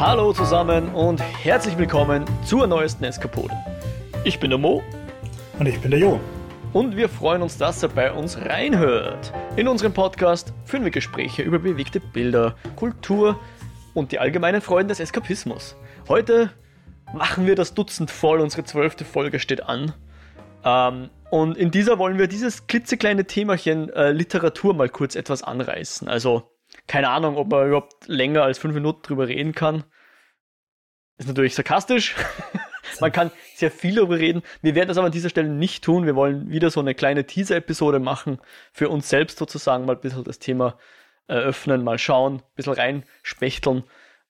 Hallo zusammen und herzlich willkommen zur neuesten Eskapode. Ich bin der Mo. Und ich bin der Jo. Und wir freuen uns, dass er bei uns reinhört. In unserem Podcast führen wir Gespräche über bewegte Bilder, Kultur und die allgemeinen Freuden des Eskapismus. Heute machen wir das Dutzend voll, unsere zwölfte Folge steht an. Ähm, und in dieser wollen wir dieses klitzekleine Themachen äh, Literatur mal kurz etwas anreißen. Also keine Ahnung, ob man überhaupt länger als fünf Minuten drüber reden kann. Ist natürlich sarkastisch. man kann sehr viel darüber reden. Wir werden das aber an dieser Stelle nicht tun. Wir wollen wieder so eine kleine Teaser-Episode machen, für uns selbst sozusagen mal ein bisschen das Thema eröffnen, mal schauen, ein bisschen reinspechteln,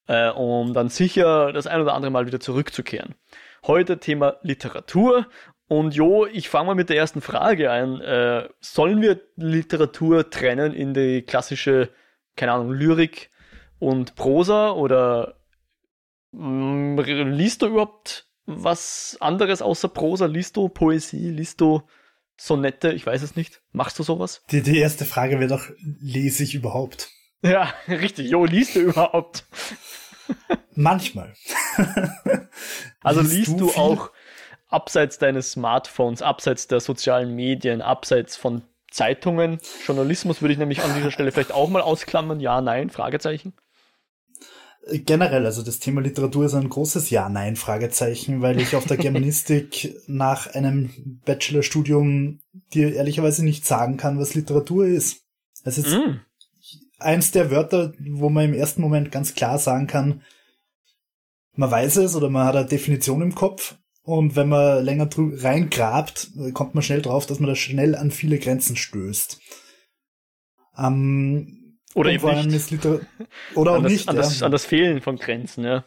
äh, um dann sicher das ein oder andere Mal wieder zurückzukehren. Heute Thema Literatur und Jo, ich fange mal mit der ersten Frage an. Äh, sollen wir Literatur trennen in die klassische, keine Ahnung, Lyrik und Prosa oder liest du überhaupt was anderes außer Prosa? Liest du Poesie? Liest du Sonette? Ich weiß es nicht. Machst du sowas? Die, die erste Frage wäre doch, lese ich überhaupt? Ja, richtig. Jo, liest du überhaupt? Manchmal. also liest, liest du, du auch abseits deines Smartphones, abseits der sozialen Medien, abseits von Zeitungen. Journalismus würde ich nämlich an dieser Stelle vielleicht auch mal ausklammern. Ja, nein, Fragezeichen. Generell, also das Thema Literatur ist ein großes Ja-Nein, Fragezeichen, weil ich auf der Germanistik nach einem Bachelorstudium dir ehrlicherweise nicht sagen kann, was Literatur ist. Es ist mm. eins der Wörter, wo man im ersten Moment ganz klar sagen kann, man weiß es oder man hat eine Definition im Kopf, und wenn man länger reingrabt, kommt man schnell drauf, dass man da schnell an viele Grenzen stößt. Ähm, oder eben nicht. Oder auch an das, nicht. An das, ja. an das Fehlen von Grenzen, ja.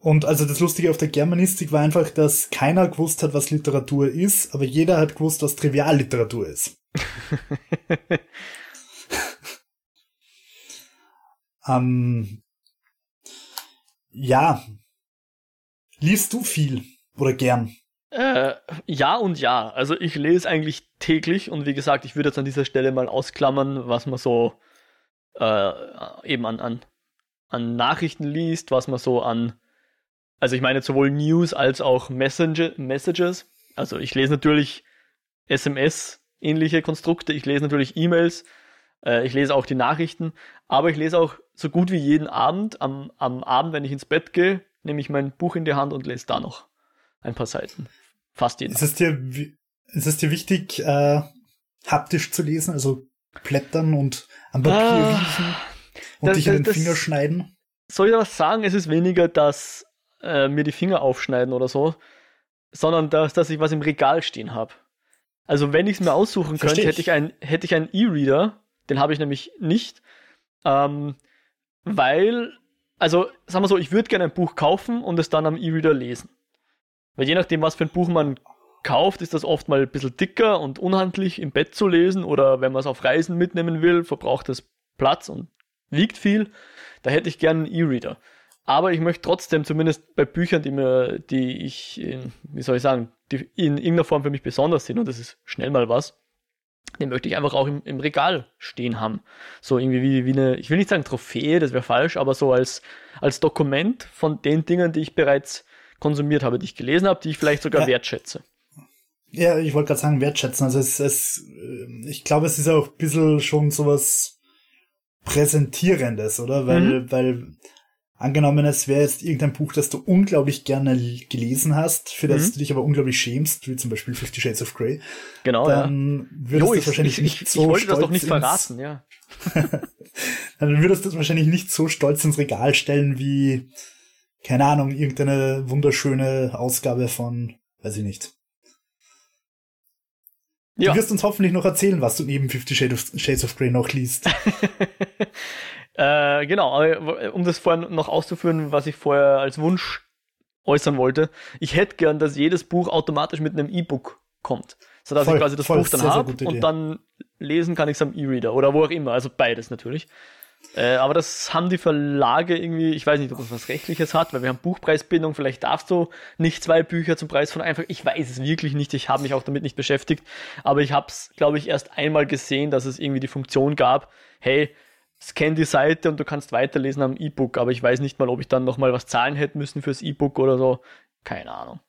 Und also das Lustige auf der Germanistik war einfach, dass keiner gewusst hat, was Literatur ist, aber jeder hat gewusst, was Trivialliteratur ist. ähm, ja. Liest du viel? Oder gern? Äh, ja und ja. Also ich lese eigentlich täglich und wie gesagt, ich würde jetzt an dieser Stelle mal ausklammern, was man so äh, eben an, an, an Nachrichten liest, was man so an, also ich meine sowohl News als auch Messenger, Messages. Also ich lese natürlich SMS, ähnliche Konstrukte, ich lese natürlich E-Mails, äh, ich lese auch die Nachrichten, aber ich lese auch so gut wie jeden Abend, am, am Abend, wenn ich ins Bett gehe, nehme ich mein Buch in die Hand und lese da noch ein paar Seiten. Fast jeden. Ist es dir, ist es dir wichtig, äh, haptisch zu lesen, also blättern und am Papier ah, riechen und das, dich in den Finger schneiden? Soll ich was sagen? Es ist weniger, dass äh, mir die Finger aufschneiden oder so, sondern dass, dass ich was im Regal stehen habe. Also wenn ich es mir aussuchen Versteh könnte, hätte ich einen hätte ich einen E-Reader, den habe ich nämlich nicht, ähm, weil also sagen wir so, ich würde gerne ein Buch kaufen und es dann am E-Reader lesen. Weil je nachdem, was für ein Buch man kauft, ist das oft mal ein bisschen dicker und unhandlich im Bett zu lesen oder wenn man es auf Reisen mitnehmen will, verbraucht es Platz und wiegt viel. Da hätte ich gerne einen E-Reader. Aber ich möchte trotzdem, zumindest bei Büchern, die mir, die ich, in, wie soll ich sagen, die in irgendeiner Form für mich besonders sind, und das ist schnell mal was, den möchte ich einfach auch im, im Regal stehen haben. So irgendwie wie, wie eine, ich will nicht sagen Trophäe, das wäre falsch, aber so als, als Dokument von den Dingen, die ich bereits konsumiert habe, die ich gelesen habe, die ich vielleicht sogar ja. wertschätze. Ja, ich wollte gerade sagen, wertschätzen. Also es, es, äh, ich glaube, es ist auch ein bisschen schon sowas Präsentierendes, oder? Weil, mhm. weil angenommen, es wäre jetzt irgendein Buch, das du unglaublich gerne gelesen hast, für das mhm. du dich aber unglaublich schämst, wie zum Beispiel Fifty Shades of Grey. Genau, dann ja. würdest du wahrscheinlich ich, nicht ich, so ich wollte das doch nicht verraten, ja. dann würdest du das wahrscheinlich nicht so stolz ins Regal stellen wie keine Ahnung, irgendeine wunderschöne Ausgabe von, weiß ich nicht. Ja. Du wirst uns hoffentlich noch erzählen, was du neben Fifty Shades of Grey noch liest. äh, genau, um das vorhin noch auszuführen, was ich vorher als Wunsch äußern wollte. Ich hätte gern, dass jedes Buch automatisch mit einem E-Book kommt. Sodass voll, ich quasi das voll, Buch dann habe und dann lesen kann ich es am E-Reader oder wo auch immer. Also beides natürlich. Äh, aber das haben die Verlage irgendwie, ich weiß nicht, ob das was Rechtliches hat, weil wir haben Buchpreisbindung, vielleicht darfst du nicht zwei Bücher zum Preis von einfach, ich weiß es wirklich nicht, ich habe mich auch damit nicht beschäftigt, aber ich habe es, glaube ich, erst einmal gesehen, dass es irgendwie die Funktion gab, hey, scan die Seite und du kannst weiterlesen am E-Book, aber ich weiß nicht mal, ob ich dann nochmal was zahlen hätte müssen fürs E-Book oder so. Keine Ahnung.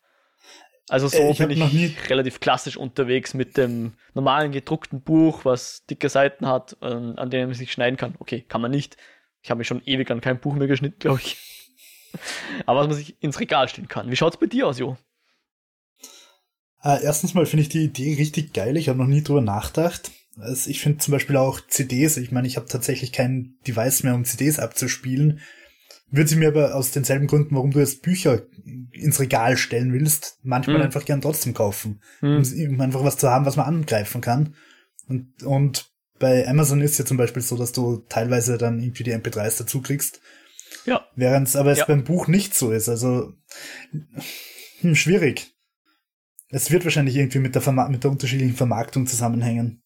Also so äh, ich bin ich relativ klassisch unterwegs mit dem normalen gedruckten Buch, was dicke Seiten hat, äh, an denen man sich schneiden kann. Okay, kann man nicht. Ich habe mich schon ewig an kein Buch mehr geschnitten, glaube ich. Aber was man sich ins Regal stellen kann. Wie schaut's bei dir aus, Jo? Äh, erstens mal finde ich die Idee richtig geil. Ich habe noch nie drüber nachgedacht. Also ich finde zum Beispiel auch CDs, ich meine, ich habe tatsächlich kein Device mehr, um CDs abzuspielen. Würde sie mir aber aus denselben Gründen, warum du jetzt Bücher ins Regal stellen willst, manchmal hm. einfach gern trotzdem kaufen. Hm. Um einfach was zu haben, was man angreifen kann. Und, und bei Amazon ist ja zum Beispiel so, dass du teilweise dann irgendwie die MP3s dazu kriegst. Ja. Während es aber ja. beim Buch nicht so ist. Also hm, schwierig. Es wird wahrscheinlich irgendwie mit der, Verma mit der unterschiedlichen Vermarktung zusammenhängen.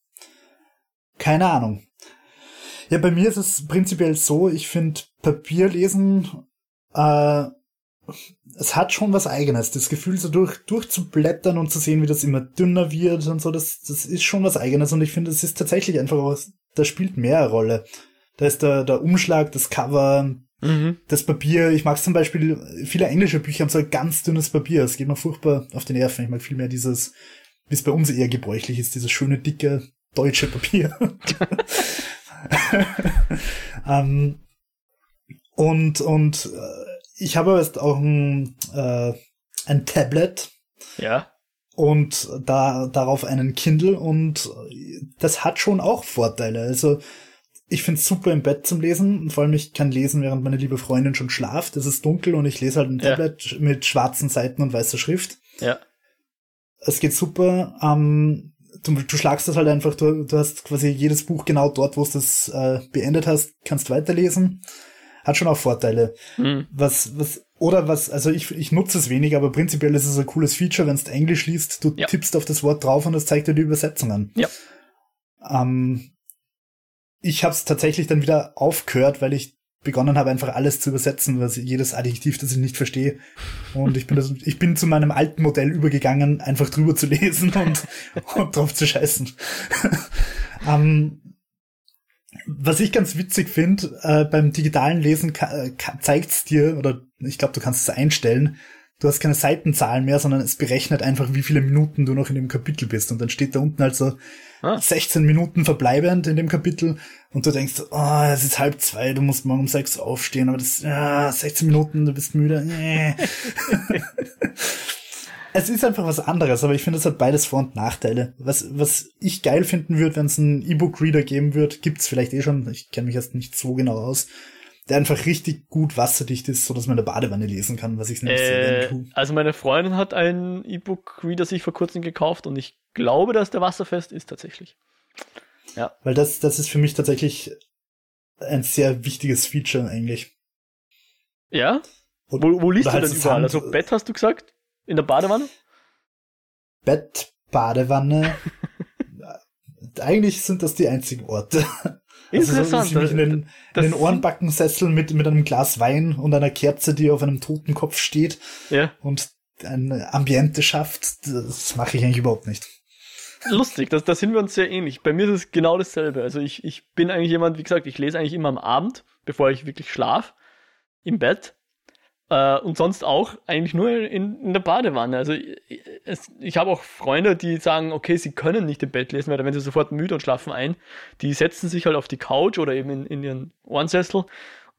Keine Ahnung. Ja, bei mir ist es prinzipiell so, ich finde Papierlesen, äh, es hat schon was eigenes. Das Gefühl, so durch, durchzublättern und zu sehen, wie das immer dünner wird und so, das, das ist schon was eigenes. Und ich finde, es ist tatsächlich einfach was, da spielt mehr eine Rolle. Da ist der, der Umschlag, das Cover, mhm. das Papier. Ich mag zum Beispiel, viele englische Bücher haben so ein ganz dünnes Papier. Es geht mir furchtbar auf den Nerven. Ich mag viel mehr dieses, wie es bei uns eher gebräuchlich ist, dieses schöne, dicke, deutsche Papier. ähm, und und äh, ich habe jetzt auch ein, äh, ein Tablet. Ja. Und da darauf einen Kindle und das hat schon auch Vorteile. Also ich finde es super im Bett zum Lesen und vor allem ich kann lesen, während meine liebe Freundin schon schlaft. Es ist dunkel und ich lese halt ein ja. Tablet mit schwarzen Seiten und weißer Schrift. Ja. Es geht super. Ähm, du, du schlagst das halt einfach, du, du hast quasi jedes Buch genau dort, wo du es äh, beendet hast, kannst weiterlesen. Hat schon auch Vorteile. Mhm. Was, was, oder was, also ich, ich nutze es wenig, aber prinzipiell ist es ein cooles Feature, wenn du Englisch liest, du ja. tippst auf das Wort drauf und es zeigt dir die Übersetzung an. Ja. Ähm, ich habe es tatsächlich dann wieder aufgehört, weil ich begonnen habe, einfach alles zu übersetzen, was jedes Adjektiv, das ich nicht verstehe. Und ich bin, das, ich bin zu meinem alten Modell übergegangen, einfach drüber zu lesen und, und drauf zu scheißen. ähm, was ich ganz witzig finde, äh, beim digitalen Lesen äh, zeigt's dir, oder ich glaube, du kannst es einstellen, du hast keine Seitenzahlen mehr, sondern es berechnet einfach, wie viele Minuten du noch in dem Kapitel bist. Und dann steht da unten also ah. 16 Minuten verbleibend in dem Kapitel und du denkst, oh, es ist halb zwei, du musst morgen um sechs aufstehen, aber das, ja, 16 Minuten, du bist müde. Nee. es ist einfach was anderes, aber ich finde, es hat beides Vor- und Nachteile. Was, was ich geil finden würde, wenn es einen E-Book-Reader geben wird, gibt's vielleicht eh schon, ich kenne mich erst nicht so genau aus, der einfach richtig gut wasserdicht ist, so dass man in der Badewanne lesen kann, was ich nicht äh, sehr gerne tue. Also meine Freundin hat einen E-Book-Reader sich vor kurzem gekauft und ich glaube, dass der wasserfest ist tatsächlich. Ja. Weil das, das ist für mich tatsächlich ein sehr wichtiges Feature eigentlich. Ja? Und, wo, wo liest du halt denn überall? Also Bett hast du gesagt? In der Badewanne? Bett, Badewanne. eigentlich sind das die einzigen Orte. Interessant. Also, so, den, in den Ohrenbackensessel mit, mit einem Glas Wein und einer Kerze, die auf einem toten Kopf steht ja. und ein Ambiente schafft, das mache ich eigentlich überhaupt nicht. Lustig, da das sind wir uns sehr ähnlich. Bei mir ist es genau dasselbe. Also ich, ich bin eigentlich jemand, wie gesagt, ich lese eigentlich immer am Abend, bevor ich wirklich schlaf, im Bett. Äh, und sonst auch eigentlich nur in, in der Badewanne. Also es, ich habe auch Freunde, die sagen, okay, sie können nicht im Bett lesen, weil dann werden sie sofort müde und schlafen ein. Die setzen sich halt auf die Couch oder eben in, in ihren Ohrensessel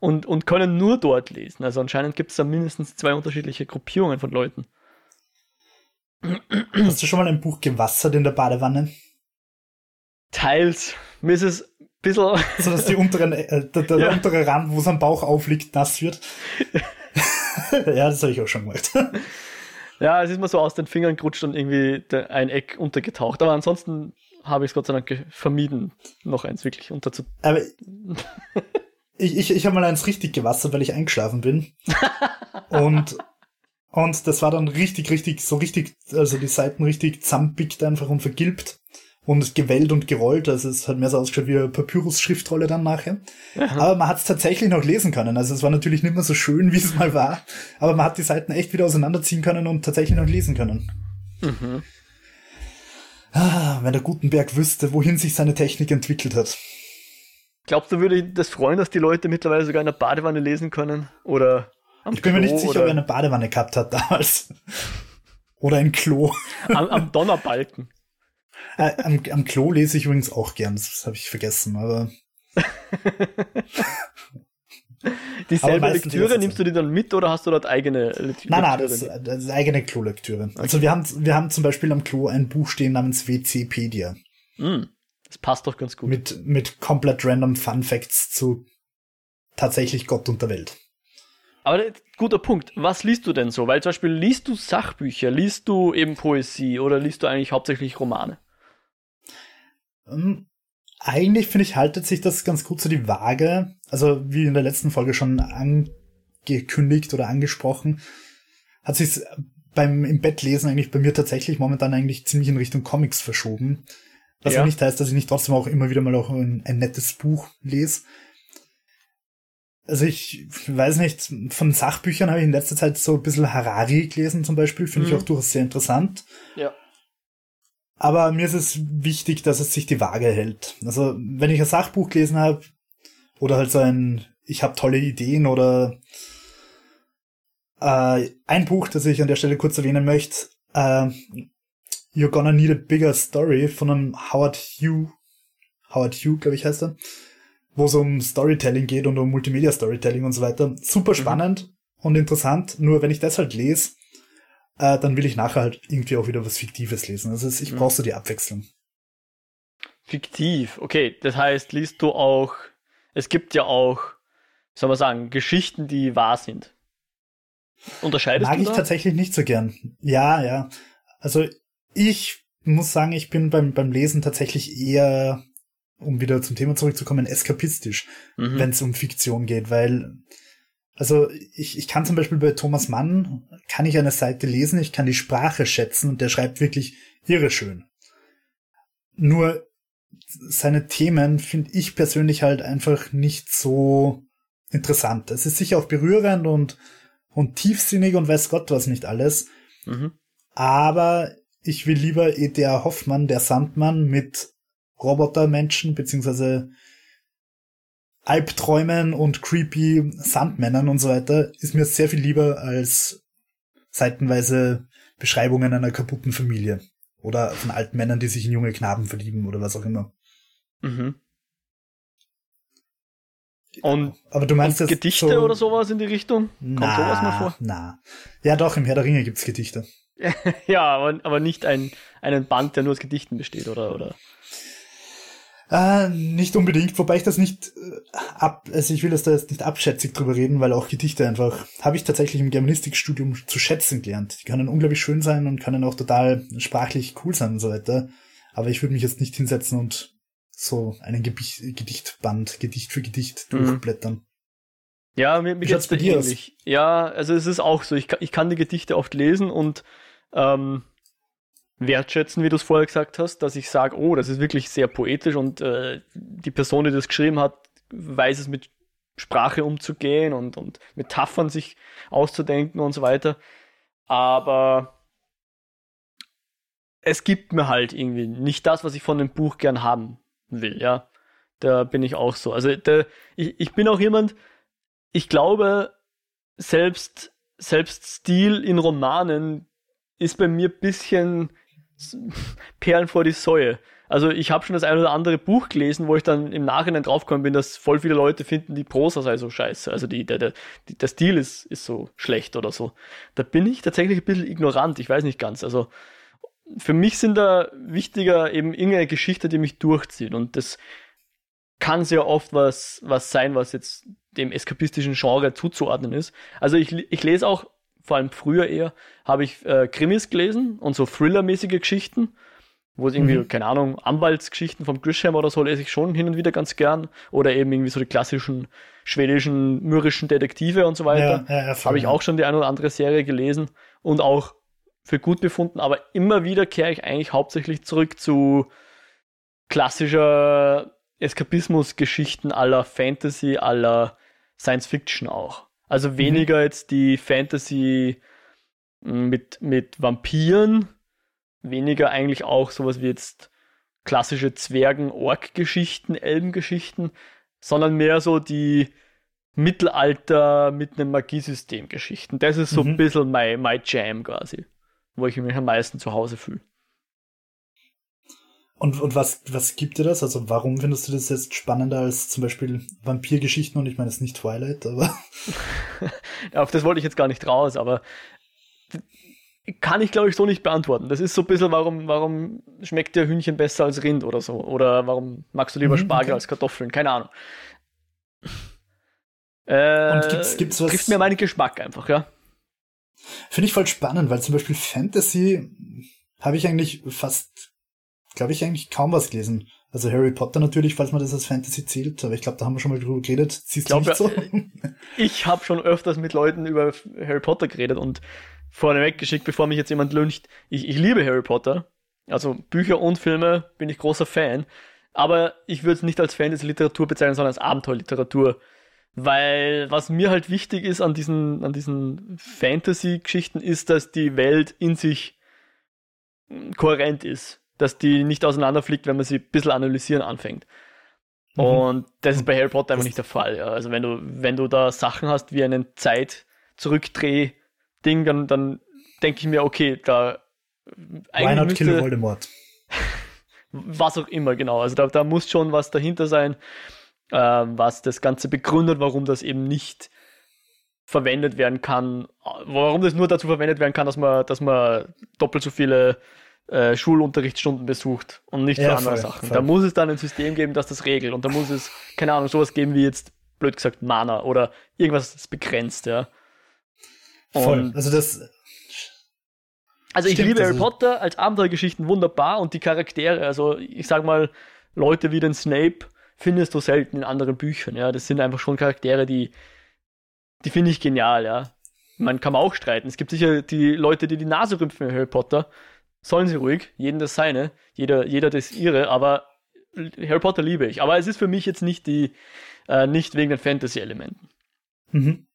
und, und können nur dort lesen. Also anscheinend gibt es da mindestens zwei unterschiedliche Gruppierungen von Leuten. Hast du schon mal ein Buch gewassert in der Badewanne? Teils. Mir ist es ein bisschen. So dass die unteren, äh, der, der ja. untere Rand, wo es am Bauch aufliegt, nass wird. ja, das habe ich auch schon gemacht. ja, es ist mir so aus den Fingern gerutscht und irgendwie ein Eck untergetaucht. Aber ansonsten habe ich es Gott sei Dank vermieden, noch eins wirklich unterzu. Aber ich, ich, ich habe mal eins richtig gewassert, weil ich eingeschlafen bin. und, und das war dann richtig, richtig, so richtig, also die Seiten richtig zampigt einfach und vergilbt und gewellt und gerollt. Also es hat mehr so ausgeschaut wie eine Papyrus-Schriftrolle dann nachher. Aha. Aber man hat es tatsächlich noch lesen können. Also es war natürlich nicht mehr so schön, wie es mal war. Aber man hat die Seiten echt wieder auseinanderziehen können und tatsächlich noch lesen können. Mhm. Ah, wenn der Gutenberg wüsste, wohin sich seine Technik entwickelt hat. Glaubst du, würde das freuen, dass die Leute mittlerweile sogar in der Badewanne lesen können? Oder am Ich bin Klo, mir nicht sicher, ob er eine Badewanne gehabt hat damals. oder ein Klo. Am, am Donnerbalken. Äh, am, am Klo lese ich übrigens auch gern, das habe ich vergessen, aber. Dieselbe Lektüre nimmst du die dann mit oder hast du dort eigene Lektüre? Nein, nein, das, das ist eigene Klo-Lektüre. Okay. Also wir haben, wir haben zum Beispiel am Klo ein Buch stehen namens WCpedia. Mm, das passt doch ganz gut. Mit, mit komplett random Fun Facts zu tatsächlich Gott und der Welt. Aber guter Punkt. Was liest du denn so? Weil zum Beispiel liest du Sachbücher, liest du eben Poesie oder liest du eigentlich hauptsächlich Romane? Um, eigentlich finde ich, haltet sich das ganz gut so die Waage. Also, wie in der letzten Folge schon angekündigt oder angesprochen, hat sich beim im Bett lesen eigentlich bei mir tatsächlich momentan eigentlich ziemlich in Richtung Comics verschoben. Was ja. auch nicht heißt, dass ich nicht trotzdem auch immer wieder mal auch ein, ein nettes Buch lese. Also ich weiß nicht, von Sachbüchern habe ich in letzter Zeit so ein bisschen Harari gelesen zum Beispiel, finde mhm. ich auch durchaus sehr interessant. Ja. Aber mir ist es wichtig, dass es sich die Waage hält. Also wenn ich ein Sachbuch gelesen habe oder halt so ein, ich habe tolle Ideen oder äh, ein Buch, das ich an der Stelle kurz erwähnen möchte, äh, You're Gonna Need a Bigger Story von einem Howard Hugh, Howard Hugh, glaube ich heißt er, wo es um Storytelling geht und um Multimedia Storytelling und so weiter. Super mhm. spannend mhm. und interessant. Nur wenn ich das halt lese, äh, dann will ich nachher halt irgendwie auch wieder was Fiktives lesen. Also ich mhm. brauche so die Abwechslung. Fiktiv, okay. Das heißt, liest du auch, es gibt ja auch, soll man sagen, Geschichten, die wahr sind. Unterscheidest Mag du ich da? tatsächlich nicht so gern. Ja, ja. Also ich muss sagen, ich bin beim, beim Lesen tatsächlich eher, um wieder zum Thema zurückzukommen, eskapistisch, mhm. wenn es um Fiktion geht, weil also ich, ich kann zum Beispiel bei Thomas Mann, kann ich eine Seite lesen, ich kann die Sprache schätzen und der schreibt wirklich irre schön. Nur seine Themen finde ich persönlich halt einfach nicht so interessant. Es ist sicher auch berührend und, und tiefsinnig und weiß Gott was nicht alles. Mhm. Aber ich will lieber E.T.A. Hoffmann, der Sandmann, mit Robotermenschen beziehungsweise Albträumen und creepy Sandmännern und so weiter ist mir sehr viel lieber als seitenweise Beschreibungen einer kaputten Familie. Oder von alten Männern, die sich in junge Knaben verlieben oder was auch immer. Mhm. Und, aber du meinst und Gedichte so, oder sowas in die Richtung? Kommt na, sowas mal vor? Na. Ja, doch, im Herr der Ringe gibt's Gedichte. ja, aber, aber nicht ein, einen Band, der nur aus Gedichten besteht, oder? oder? Äh, nicht unbedingt, wobei ich das nicht äh, ab, also ich will das da jetzt nicht abschätzig drüber reden, weil auch Gedichte einfach, habe ich tatsächlich im Germanistikstudium zu schätzen gelernt. Die können unglaublich schön sein und können auch total sprachlich cool sein und so weiter. Aber ich würde mich jetzt nicht hinsetzen und so einen Gebicht, Gedichtband, Gedicht für Gedicht mhm. durchblättern. Ja, mir, mir geht's ähnlich. Ja, also es ist auch so, ich, ich kann die Gedichte oft lesen und ähm, wertschätzen, wie du es vorher gesagt hast, dass ich sage, oh, das ist wirklich sehr poetisch und äh, die Person, die das geschrieben hat, weiß es mit Sprache umzugehen und, und Metaphern sich auszudenken und so weiter. Aber es gibt mir halt irgendwie nicht das, was ich von dem Buch gern haben will, ja. Da bin ich auch so. Also der, ich, ich bin auch jemand, ich glaube, selbst, selbst Stil in Romanen ist bei mir bisschen Perlen vor die Säue. Also ich habe schon das ein oder andere Buch gelesen, wo ich dann im Nachhinein draufgekommen bin, dass voll viele Leute finden, die Prosa sei so scheiße. Also die, der, der, der Stil ist, ist so schlecht oder so. Da bin ich tatsächlich ein bisschen ignorant, ich weiß nicht ganz. Also für mich sind da wichtiger eben irgendeine Geschichte, die mich durchzieht. Und das kann sehr oft was, was sein, was jetzt dem eskapistischen Genre zuzuordnen ist. Also ich, ich lese auch vor allem früher eher, habe ich äh, Krimis gelesen und so Thriller-mäßige Geschichten, wo es irgendwie, mhm. keine Ahnung, Anwaltsgeschichten vom Grisham oder so lese ich schon hin und wieder ganz gern. Oder eben irgendwie so die klassischen schwedischen, mürrischen Detektive und so weiter. Ja, ja, habe ich auch schon die eine oder andere Serie gelesen und auch für gut befunden. Aber immer wieder kehre ich eigentlich hauptsächlich zurück zu klassischer Eskapismus-Geschichten aller Fantasy, aller Science Fiction auch. Also mhm. weniger mhm. jetzt die Fantasy hm, mit, mit Vampiren, weniger eigentlich auch sowas wie jetzt klassische Zwergen-Ork-Geschichten, Elbengeschichten, sondern mehr so die Mittelalter mit einem Magiesystem Geschichten. Das ist so mhm. ein bisschen my, my Jam quasi, wo ich mich am meisten zu Hause fühle. Und, und was, was gibt dir das? Also warum findest du das jetzt spannender als zum Beispiel Vampirgeschichten? Und ich meine, es ist nicht Twilight, aber. Auf das wollte ich jetzt gar nicht raus, aber kann ich, glaube ich, so nicht beantworten. Das ist so ein bisschen, warum, warum schmeckt dir Hühnchen besser als Rind oder so? Oder warum magst du lieber mhm, Spargel okay. als Kartoffeln? Keine Ahnung. Äh, Und gibt's, gibt's was? Trifft mir meinen Geschmack einfach, ja. Finde ich voll spannend, weil zum Beispiel Fantasy habe ich eigentlich fast glaube ich, eigentlich kaum was gelesen. Also Harry Potter natürlich, falls man das als Fantasy zählt, aber ich glaube, da haben wir schon mal drüber geredet. Siehst du nicht so? ich habe schon öfters mit Leuten über Harry Potter geredet und vorneweg geschickt, bevor mich jetzt jemand lüncht. Ich, ich liebe Harry Potter. Also Bücher und Filme bin ich großer Fan. Aber ich würde es nicht als Fantasy-Literatur bezeichnen, sondern als Abenteuerliteratur. Weil was mir halt wichtig ist an diesen, an diesen Fantasy-Geschichten ist, dass die Welt in sich kohärent ist dass die nicht auseinanderfliegt, wenn man sie ein bisschen analysieren anfängt. Mhm. Und das ist bei Harry Potter einfach nicht der Fall. Ja. Also wenn du, wenn du da Sachen hast wie einen Zeit-Zurückdreh-Ding, dann, dann denke ich mir, okay, da Why not müsste, kill Voldemort? was auch immer, genau. Also da, da muss schon was dahinter sein, äh, was das Ganze begründet, warum das eben nicht verwendet werden kann, warum das nur dazu verwendet werden kann, dass man, dass man doppelt so viele äh, Schulunterrichtsstunden besucht und nicht für ja, andere voll, Sachen. Voll. Da muss es dann ein System geben, das das regelt. Und da muss es, keine Ahnung, sowas geben wie jetzt, blöd gesagt, Mana oder irgendwas, das begrenzt, ja. Und voll. Also das. Also ich liebe Harry Potter als Abenteuergeschichten wunderbar und die Charaktere, also ich sag mal, Leute wie den Snape findest du selten in anderen Büchern, ja. Das sind einfach schon Charaktere, die, die finde ich genial, ja. Man kann auch streiten. Es gibt sicher die Leute, die die Nase rümpfen in Harry Potter sollen sie ruhig, jeden das seine, jeder, jeder das ihre, aber Harry Potter liebe ich. Aber es ist für mich jetzt nicht die, äh, nicht wegen den Fantasy-Elementen. Mhm.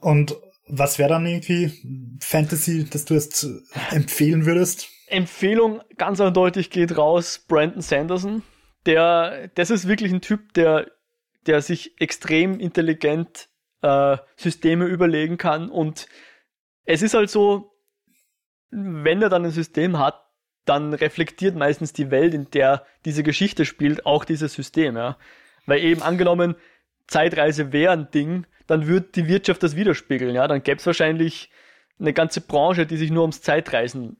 Und was wäre dann irgendwie Fantasy, das du jetzt empfehlen würdest? Empfehlung ganz eindeutig geht raus, Brandon Sanderson. Der, das ist wirklich ein Typ, der, der sich extrem intelligent äh, Systeme überlegen kann und es ist halt so, wenn er dann ein System hat, dann reflektiert meistens die Welt, in der diese Geschichte spielt, auch dieses System, ja. Weil eben angenommen, Zeitreise wäre ein Ding, dann würde die Wirtschaft das widerspiegeln, ja. Dann gäbe es wahrscheinlich eine ganze Branche, die sich nur ums Zeitreisen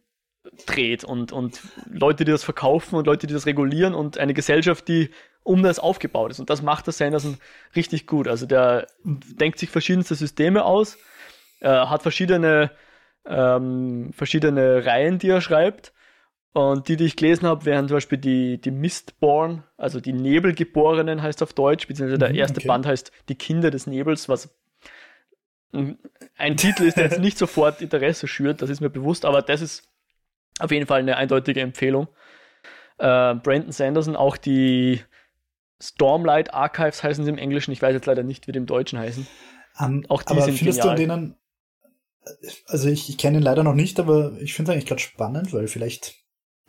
dreht und, und Leute, die das verkaufen und Leute, die das regulieren und eine Gesellschaft, die um das aufgebaut ist. Und das macht der Sanderson richtig gut. Also der denkt sich verschiedenste Systeme aus, äh, hat verschiedene ähm, verschiedene Reihen, die er schreibt. Und die, die ich gelesen habe, wären zum Beispiel die, die Mistborn, also die Nebelgeborenen heißt auf Deutsch, beziehungsweise der mhm, erste okay. Band heißt Die Kinder des Nebels, was ein Titel ist, der jetzt nicht sofort Interesse schürt, das ist mir bewusst, aber das ist auf jeden Fall eine eindeutige Empfehlung. Äh, Brandon Sanderson, auch die Stormlight Archives heißen sie im Englischen, ich weiß jetzt leider nicht, wie die im Deutschen heißen. Um, ähm, auch die aber sind findest genial. du denen also ich, ich kenne ihn leider noch nicht, aber ich finde es eigentlich gerade spannend, weil vielleicht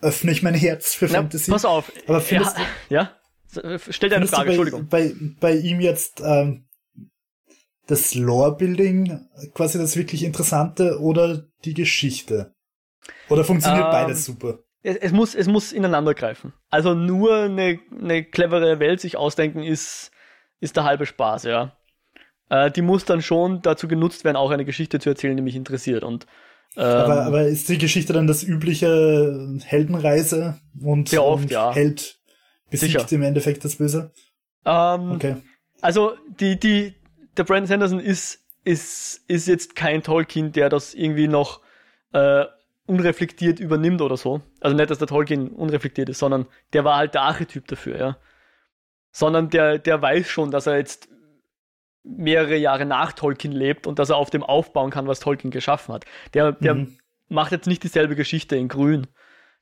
öffne ich mein Herz für Na, Fantasy. Pass auf. Aber findest ja, ja? Stell dir eine Frage, bei, Entschuldigung. Bei, bei ihm jetzt ähm, das Lore-Building quasi das wirklich Interessante oder die Geschichte? Oder funktioniert ähm, beides super? Es, es, muss, es muss ineinander greifen. Also nur eine, eine clevere Welt sich ausdenken ist, ist der halbe Spaß, ja. Äh, die muss dann schon dazu genutzt werden, auch eine Geschichte zu erzählen, die mich interessiert. Und ähm, aber, aber ist die Geschichte dann das übliche Heldenreise und, sehr oft, und ja. Held besiegt Sicher. im Endeffekt das Böse? Ähm, okay. Also die, die, der Brandon Sanderson ist, ist, ist jetzt kein Tolkien, der das irgendwie noch äh, unreflektiert übernimmt oder so. Also nicht, dass der Tolkien unreflektiert ist, sondern der war halt der Archetyp dafür, ja. Sondern der, der weiß schon, dass er jetzt mehrere Jahre nach Tolkien lebt und dass er auf dem aufbauen kann, was Tolkien geschaffen hat. Der, der mhm. macht jetzt nicht dieselbe Geschichte in Grün.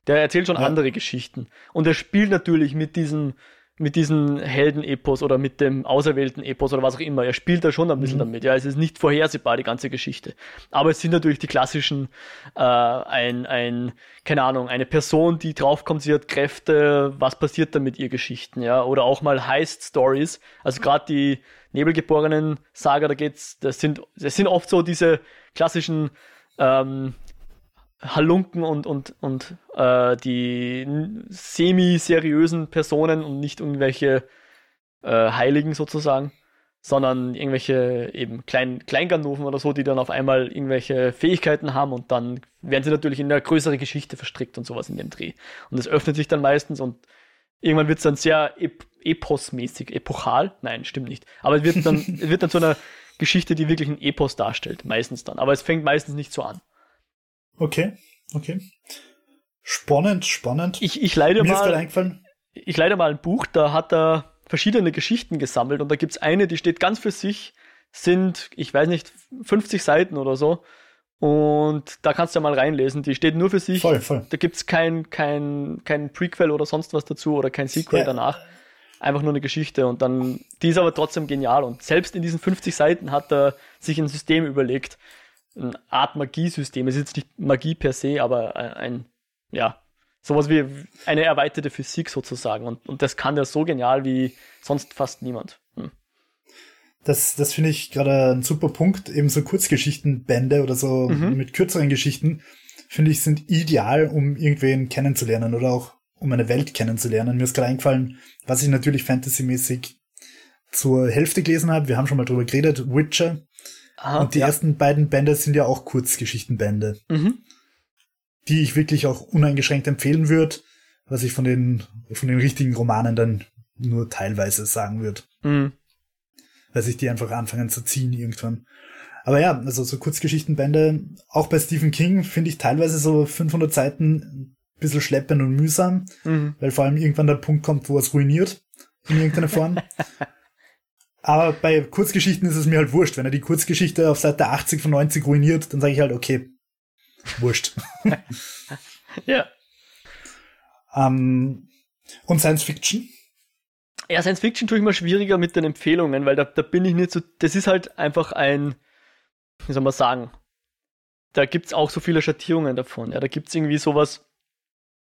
Der erzählt schon ja. andere Geschichten. Und er spielt natürlich mit diesem, mit diesem Helden-Epos oder mit dem auserwählten Epos oder was auch immer. Er spielt da schon ein bisschen mhm. damit. Ja, es ist nicht vorhersehbar, die ganze Geschichte. Aber es sind natürlich die klassischen, äh, ein, ein, keine Ahnung, eine Person, die draufkommt, sie hat Kräfte, was passiert da mit ihr Geschichten, ja, oder auch mal Heist-Stories. Also gerade die Nebelgeborenen-Saga, da geht's, das sind, das sind oft so diese klassischen, ähm, Halunken und, und, und äh, die semi-seriösen Personen und nicht irgendwelche äh, Heiligen sozusagen, sondern irgendwelche eben Klein, Kleinganoven oder so, die dann auf einmal irgendwelche Fähigkeiten haben und dann werden sie natürlich in eine größere Geschichte verstrickt und sowas in dem Dreh. Und es öffnet sich dann meistens und irgendwann wird es dann sehr ep eposmäßig, epochal, nein, stimmt nicht. Aber es wird dann, es wird dann zu einer Geschichte, die wirklich ein Epos darstellt, meistens dann. Aber es fängt meistens nicht so an. Okay, okay. Spannend, spannend. Ich, ich leide Mir mal. eingefallen. Ich leide mal ein Buch, da hat er verschiedene Geschichten gesammelt und da gibt es eine, die steht ganz für sich, sind, ich weiß nicht, 50 Seiten oder so. Und da kannst du ja mal reinlesen. Die steht nur für sich. Voll, voll. Da gibt's kein, kein, kein Prequel oder sonst was dazu oder kein Sequel ja. danach. Einfach nur eine Geschichte. Und dann, die ist aber trotzdem genial. Und selbst in diesen 50 Seiten hat er sich ein System überlegt, eine Art Magiesystem. Es ist jetzt nicht Magie per se, aber ein, ein ja, sowas wie eine erweiterte Physik sozusagen. Und, und das kann der so genial wie sonst fast niemand. Hm. Das, das finde ich gerade ein super Punkt. Eben so Kurzgeschichtenbände oder so mhm. mit kürzeren Geschichten, finde ich, sind ideal, um irgendwen kennenzulernen oder auch um eine Welt kennenzulernen. Mir ist gerade eingefallen, was ich natürlich fantasymäßig zur Hälfte gelesen habe. Wir haben schon mal drüber geredet. Witcher Aha, und die ja. ersten beiden Bände sind ja auch Kurzgeschichtenbände, mhm. die ich wirklich auch uneingeschränkt empfehlen würde, was ich von den, von den richtigen Romanen dann nur teilweise sagen würde. Mhm. Weil sich die einfach anfangen zu ziehen irgendwann. Aber ja, also so Kurzgeschichtenbände, auch bei Stephen King finde ich teilweise so 500 Seiten ein bisschen schleppend und mühsam, mhm. weil vor allem irgendwann der Punkt kommt, wo es ruiniert in irgendeiner Form. Aber bei Kurzgeschichten ist es mir halt wurscht. Wenn er die Kurzgeschichte auf Seite 80 von 90 ruiniert, dann sage ich halt, okay, wurscht. ja. Ähm, und Science Fiction? Ja, Science Fiction tue ich mal schwieriger mit den Empfehlungen, weil da, da bin ich nicht so. Das ist halt einfach ein, wie soll man sagen, da gibt's auch so viele Schattierungen davon. Ja, da gibt's irgendwie sowas,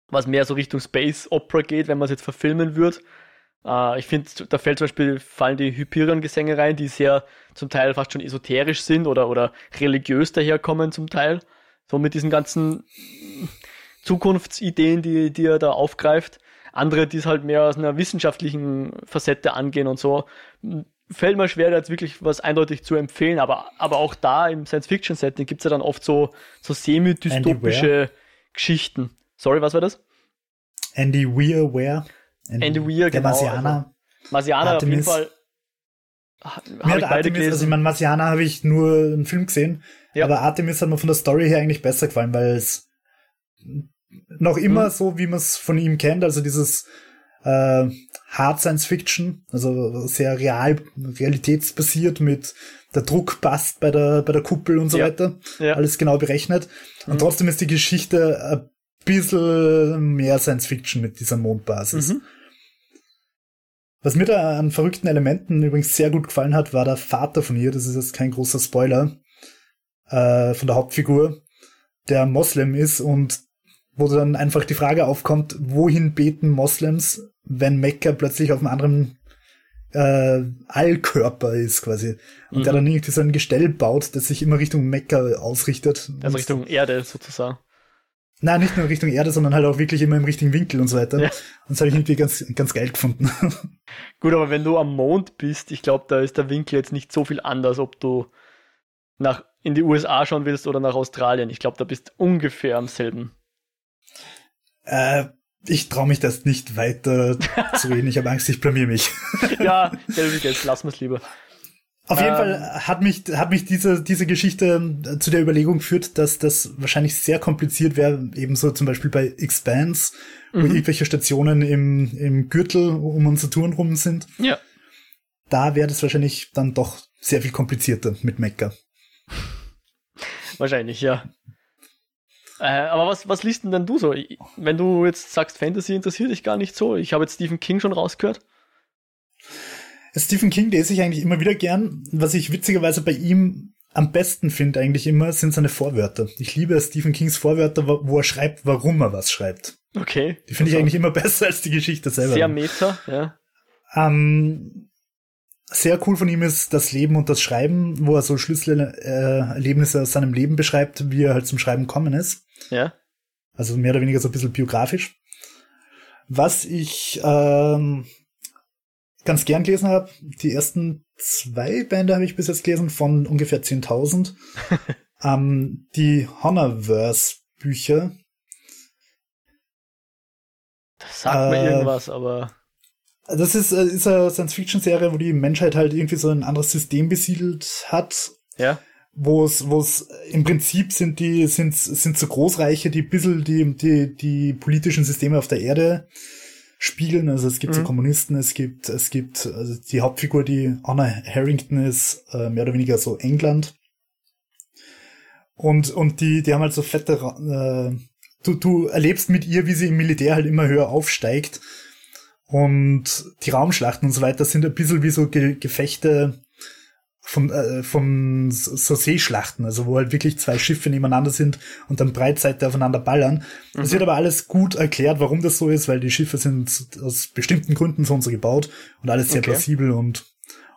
was mehr so Richtung Space Opera geht, wenn man es jetzt verfilmen würde. Uh, ich finde, da fällt zum Beispiel, fallen die Hyperion-Gesänge rein, die sehr zum Teil fast schon esoterisch sind oder, oder religiös daherkommen zum Teil. So mit diesen ganzen Zukunftsideen, die, die er da aufgreift. Andere, die es halt mehr aus einer wissenschaftlichen Facette angehen und so. Fällt mir schwer, da jetzt wirklich was eindeutig zu empfehlen, aber, aber auch da im Science-Fiction-Setting gibt es ja dann oft so, so semi-dystopische Geschichten. Sorry, was war das? Andy Weir, where? Andy Weir, der genau. Marsianer. Also Marsianer auf jeden Fall. Ich beide Artemis. Also ich meine, Marsianer habe ich nur einen Film gesehen, ja. aber Artemis hat mir von der Story her eigentlich besser gefallen, weil es noch immer mhm. so, wie man es von ihm kennt, also dieses äh, Hard Science Fiction, also sehr real, realitätsbasiert mit der Druck passt bei der, bei der Kuppel und so ja. weiter. Ja. Alles genau berechnet. Und mhm. trotzdem ist die Geschichte ein bisschen mehr Science Fiction mit dieser Mondbasis. Mhm. Was mir da an verrückten Elementen übrigens sehr gut gefallen hat, war der Vater von ihr, das ist jetzt kein großer Spoiler, äh, von der Hauptfigur, der Moslem ist und wo dann einfach die Frage aufkommt, wohin beten Moslems, wenn Mekka plötzlich auf einem anderen äh, Allkörper ist quasi. Und mhm. der dann irgendwie so ein Gestell baut, das sich immer Richtung Mekka ausrichtet. Also Richtung Erde sozusagen. Nein, nicht nur Richtung Erde, sondern halt auch wirklich immer im richtigen Winkel und so weiter. Ja. Und das habe ich irgendwie ganz, ganz geil gefunden. Gut, aber wenn du am Mond bist, ich glaube, da ist der Winkel jetzt nicht so viel anders, ob du nach in die USA schauen willst oder nach Australien. Ich glaube, da bist ungefähr am selben. Äh, ich traue mich das nicht weiter zu reden. Ich habe Angst, ich blamier mich. ja, jetzt wir es lieber. Auf jeden ähm, Fall hat mich, hat mich diese, diese Geschichte äh, zu der Überlegung geführt, dass das wahrscheinlich sehr kompliziert wäre, ebenso zum Beispiel bei Expanse, wo mhm. irgendwelche Stationen im, im Gürtel um unsere Touren rum sind. Ja. Da wäre das wahrscheinlich dann doch sehr viel komplizierter mit Mecha. Wahrscheinlich, ja. Äh, aber was, was liest denn, denn du so? Wenn du jetzt sagst, Fantasy interessiert dich gar nicht so. Ich habe jetzt Stephen King schon rausgehört. Stephen King lese ich eigentlich immer wieder gern. Was ich witzigerweise bei ihm am besten finde eigentlich immer, sind seine Vorwörter. Ich liebe Stephen Kings Vorwörter, wo er schreibt, warum er was schreibt. Okay. Die finde ich eigentlich immer besser als die Geschichte selber. Sehr meta, ja. Ähm, sehr cool von ihm ist das Leben und das Schreiben, wo er so Schlüsselerlebnisse äh, aus seinem Leben beschreibt, wie er halt zum Schreiben gekommen ist. Ja. Also mehr oder weniger so ein bisschen biografisch. Was ich ähm, ganz gern gelesen habe, die ersten zwei Bände habe ich bis jetzt gelesen von ungefähr 10.000. ähm, die Honorverse-Bücher. Das sagt mir Äh, irgendwas, aber Das ist, äh, ist eine Science-Fiction-Serie, wo die Menschheit halt irgendwie so ein anderes System besiedelt hat, ja. wo es, wo es im Prinzip sind die, sind, sind so Großreiche, die ein bisschen die, die, die politischen Systeme auf der Erde spiegeln. Also es gibt so Mhm. Kommunisten, es gibt, es gibt, also die Hauptfigur, die Anna Harrington ist, äh, mehr oder weniger so England. Und, und die, die haben halt so fette, äh, du, du erlebst mit ihr, wie sie im Militär halt immer höher aufsteigt. Und die Raumschlachten und so weiter sind ein bisschen wie so Ge Gefechte von, äh, von so Seeschlachten, also wo halt wirklich zwei Schiffe nebeneinander sind und dann breitseite aufeinander ballern. Es wird aber alles gut erklärt, warum das so ist, weil die Schiffe sind aus bestimmten Gründen so und so gebaut und alles sehr Okay. plausibel und,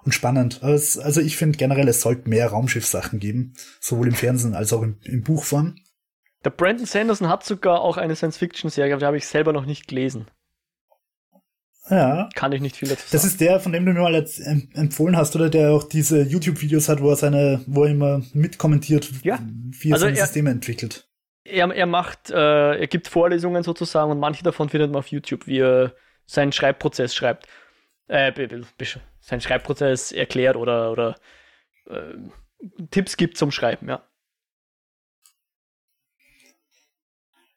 und spannend. Es- Also ich finde generell, es sollte mehr Raumschiffsachen geben, sowohl im Fernsehen als auch in, in Buchform. Der Brandon Sanderson hat sogar auch eine Science-Fiction-Serie, aber die habe ich selber noch nicht gelesen. Ja, Kann ich nicht viel dazu sagen. Das ist der, von dem du mir mal empfohlen hast, oder der auch diese YouTube-Videos hat, wo er seine, wo er immer mitkommentiert, Ja. wie er Also seine er- Systeme entwickelt. er, er macht, äh, er gibt Vorlesungen sozusagen und manche davon findet man auf YouTube, wie er seinen Schreibprozess schreibt. Äh, seinen Schreibprozess erklärt oder, oder äh, Tipps gibt zum Schreiben, ja.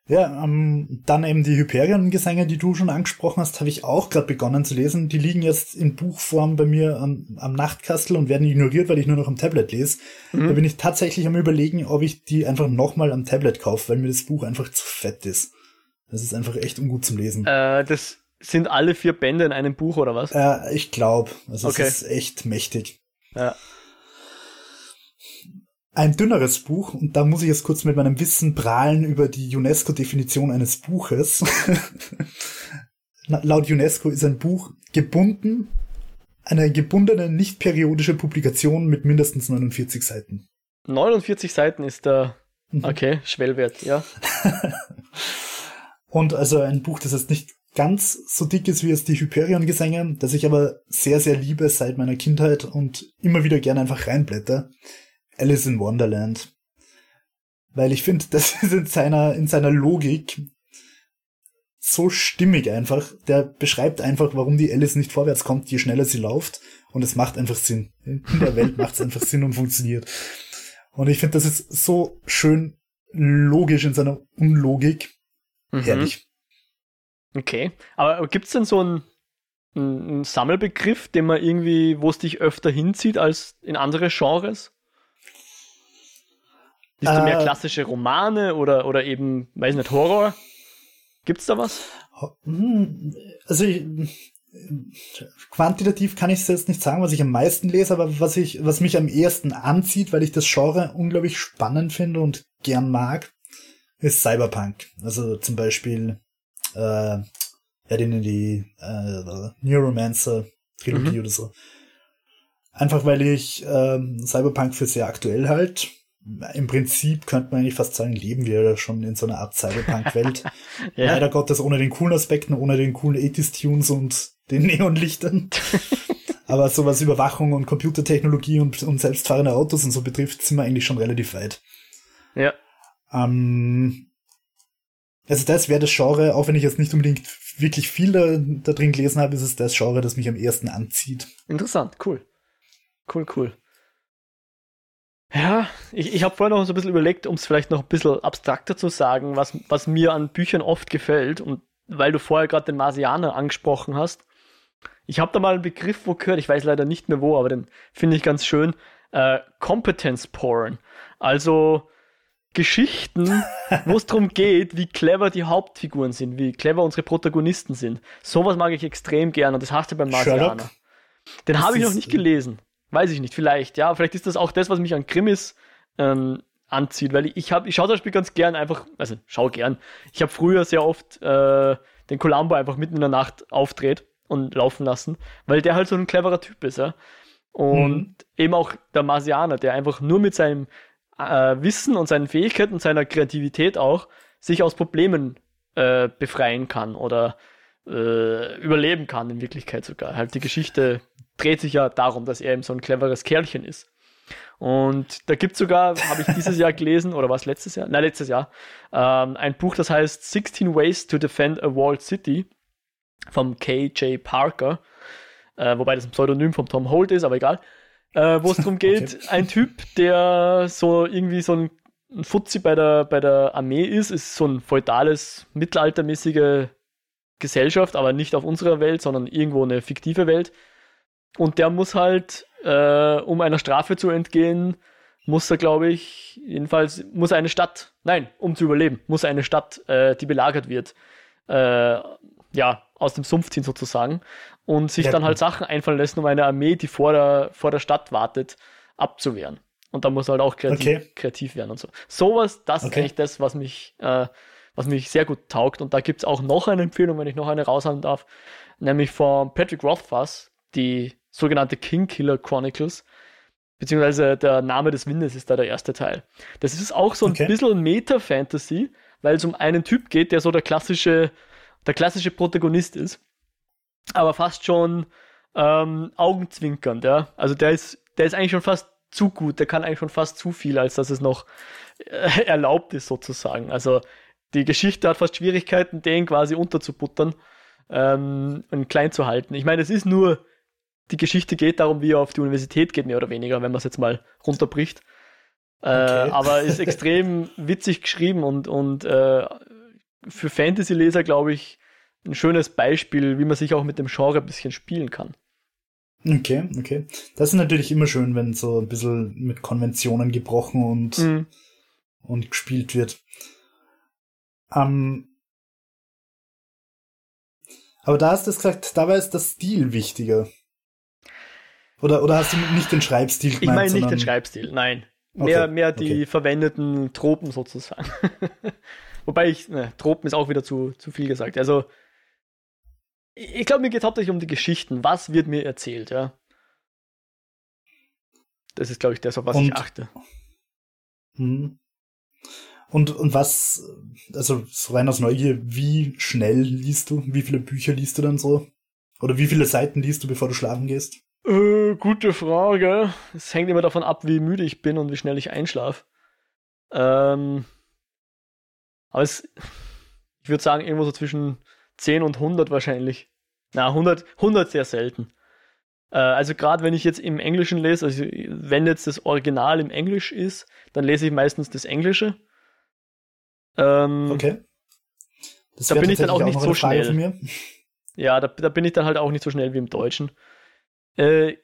Ja, ähm, dann eben die Hyperion-Gesänge, die du schon angesprochen hast, habe ich auch gerade begonnen zu lesen. Die liegen jetzt in Buchform bei mir am, am Nachtkastel und werden ignoriert, weil ich nur noch am Tablet lese. Mhm. Da bin ich tatsächlich am überlegen, ob ich die einfach nochmal am Tablet kaufe, weil mir das Buch einfach zu fett ist. Das ist einfach echt ungut zum Lesen. Äh, das sind alle vier Bände in einem Buch oder was? Äh, ich glaube, also Okay. es ist echt mächtig. Ja. Ein dünneres Buch, und da muss ich jetzt kurz mit meinem Wissen prahlen über die UNESCO-Definition eines Buches. Laut UNESCO ist ein Buch gebunden, eine gebundene, nicht periodische Publikation mit mindestens 49 Seiten. 49 Seiten ist der, Mhm. okay, Schwellwert, ja. Und also ein Buch, das jetzt nicht ganz so dick ist wie es die Hyperion-Gesänge, das ich aber sehr, sehr liebe seit meiner Kindheit und immer wieder gerne einfach reinblätter. Alice in Wonderland. Weil ich finde, das ist in seiner, in seiner Logik so stimmig einfach. Der beschreibt einfach, warum die Alice nicht vorwärts kommt, je schneller sie läuft. Und es macht einfach Sinn. In der Welt macht es einfach Sinn und funktioniert. Und ich finde, das ist so schön logisch in seiner Unlogik. Mhm. Herrlich. Okay. Aber gibt es denn so einen, einen einen Sammelbegriff, den man irgendwie, wo es dich öfter hinzieht als in andere Genres? Bist du mehr Äh. klassische Romane oder, oder eben, weiß nicht, Horror? Gibt's da was? Hm, Also ich, quantitativ kann ich es jetzt nicht sagen, was ich am meisten lese, aber was ich, was mich am ehesten anzieht, weil ich das Genre unglaublich spannend finde und gern mag, ist Cyberpunk. Also zum Beispiel äh, ja, die, die äh, Neuromancer Trilogie Mhm. oder so. Einfach weil ich ähm, Cyberpunk für sehr aktuell halt. Im Prinzip könnte man eigentlich fast sagen, leben wir ja schon in so einer Art Cyberpunk-Welt. Ja. Leider Gottes ohne den coolen Aspekten, ohne den coolen 80s-Tunes und den Neonlichtern. Aber so was Überwachung und Computertechnologie und, und selbstfahrende Autos und so betrifft, sind wir eigentlich schon relativ weit. Ja. Ähm, also das wäre das Genre, auch wenn ich jetzt nicht unbedingt wirklich viel da, da drin gelesen habe, ist es das Genre, das mich am ehesten anzieht. Interessant, cool. Cool, cool. Ja, ich, ich habe vorher noch so ein bisschen überlegt, um es vielleicht noch ein bisschen abstrakter zu sagen, was, was mir an Büchern oft gefällt. Und weil du vorher gerade den Marsianer angesprochen hast, ich habe da mal einen Begriff wo gehört, ich weiß leider nicht mehr wo, aber den finde ich ganz schön. Äh, Competence Porn. Also Geschichten, wo es darum geht, wie clever die Hauptfiguren sind, wie clever unsere Protagonisten sind. Sowas mag ich extrem gern und das hast du beim Marsianer. Den habe ich noch nicht gelesen. Weiß ich nicht, vielleicht, ja. Vielleicht ist das auch das, was mich an Krimis ähm, anzieht, weil ich, ich, hab, ich schaue das Spiel ganz gern einfach, also schau gern. Ich habe früher sehr oft äh, den Columbo einfach mitten in der Nacht aufdreht und laufen lassen, weil der halt so ein cleverer Typ ist, ja. Und mhm. eben auch der Marsianer, der einfach nur mit seinem äh, Wissen und seinen Fähigkeiten und seiner Kreativität auch sich aus Problemen äh, befreien kann oder äh, überleben kann, in Wirklichkeit sogar. Halt die Geschichte dreht sich ja darum, dass er eben so ein cleveres Kerlchen ist. Und da gibt es sogar, habe ich dieses Jahr gelesen, oder war es letztes Jahr? Nein, letztes Jahr, ähm, ein Buch, das heißt 16 Ways to Defend a Walled City vom K.J. Parker, äh, wobei das ein Pseudonym von Tom Holt ist, aber egal. Äh, Wo es darum geht, okay. ein Typ, der so irgendwie so ein, ein Fuzzi bei der, bei der Armee ist, ist so ein feudales, mittelaltermäßige Gesellschaft, aber nicht auf unserer Welt, sondern irgendwo eine fiktive Welt. Und der muss halt, äh, um einer Strafe zu entgehen, muss er, glaube ich, jedenfalls, muss eine Stadt, nein, um zu überleben, muss eine Stadt, äh, die belagert wird, äh, ja, aus dem Sumpf ziehen sozusagen und sich ja, dann halt Sachen einfallen lassen, um eine Armee, die vor der, vor der Stadt wartet, abzuwehren. Und da muss er halt auch kreativ, okay. kreativ werden und so. Sowas, das okay. ist eigentlich das, was mich, äh, was mich sehr gut taugt. Und da gibt es auch noch eine Empfehlung, wenn ich noch eine raushauen darf, nämlich von Patrick Rothfuss, die sogenannte King Killer Chronicles. Beziehungsweise der Name des Windes ist da der erste Teil. Das ist auch so ein okay. bisschen Meta-Fantasy, weil es um einen Typ geht, der so der klassische, der klassische Protagonist ist. Aber fast schon ähm, augenzwinkernd, ja. Also der ist, der ist eigentlich schon fast zu gut, der kann eigentlich schon fast zu viel, als dass es noch äh, erlaubt ist, sozusagen. Also die Geschichte hat fast Schwierigkeiten, den quasi unterzubuttern ähm, und klein zu halten. Ich meine, es ist nur die Geschichte geht darum, wie er auf die Universität geht, mehr oder weniger, wenn man es jetzt mal runterbricht. Äh, okay. aber ist extrem witzig geschrieben und, und äh, für Fantasy-Leser, glaube ich, ein schönes Beispiel, wie man sich auch mit dem Genre ein bisschen spielen kann. Okay, okay. Das ist natürlich immer schön, wenn so ein bisschen mit Konventionen gebrochen und, mhm. und gespielt wird. Ähm, aber da hast du gesagt, dabei ist der Stil wichtiger. Oder, oder hast du nicht den Schreibstil gemeint? Ich meine nicht den Schreibstil, nein. Mehr, okay, mehr die okay. verwendeten Tropen sozusagen. Wobei ich, ne, Tropen ist auch wieder zu, zu viel gesagt. Also, ich glaube, mir geht hauptsächlich um die Geschichten. Was wird mir erzählt, ja? Das ist, glaube ich, das, auf was und, ich achte. Hm. Und, und was, also so rein aus Neugier, wie schnell liest du? Wie viele Bücher liest du dann so? Oder wie viele Seiten liest du, bevor du schlafen gehst? Äh, gute Frage. Es hängt immer davon ab, wie müde ich bin und wie schnell ich einschlafe. Ähm, aber es, ich würde sagen, irgendwo so zwischen 10 und 100 wahrscheinlich. Na, 100, 100 sehr selten. Äh, also gerade wenn ich jetzt im Englischen lese, also wenn jetzt das Original im Englisch ist, dann lese ich meistens das Englische. Ähm, okay. Das da bin ich dann auch nicht auch so schnell. Ja, da, da bin ich dann halt auch nicht so schnell wie im Deutschen. Äh,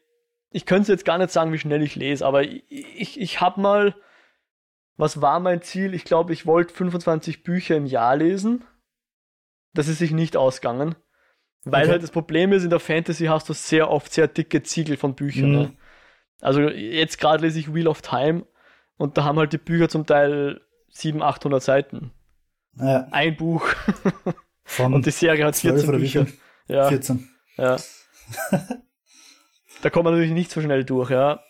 ich könnte jetzt gar nicht sagen, wie schnell ich lese, aber ich, ich, ich habe mal, was war mein Ziel? Ich glaube, ich wollte 25 Bücher im Jahr lesen. Das ist sich nicht ausgegangen. Weil okay. halt das Problem ist, in der Fantasy hast du sehr oft sehr dicke Ziegel von Büchern. Mhm. Ne? Also jetzt gerade lese ich Wheel of Time und da haben halt die Bücher zum Teil 700, 800 Seiten. Ja. Ein Buch. Von und die Serie hat 14 Bücher. Ja. 14. Ja. Da kommt man natürlich nicht so schnell durch, ja.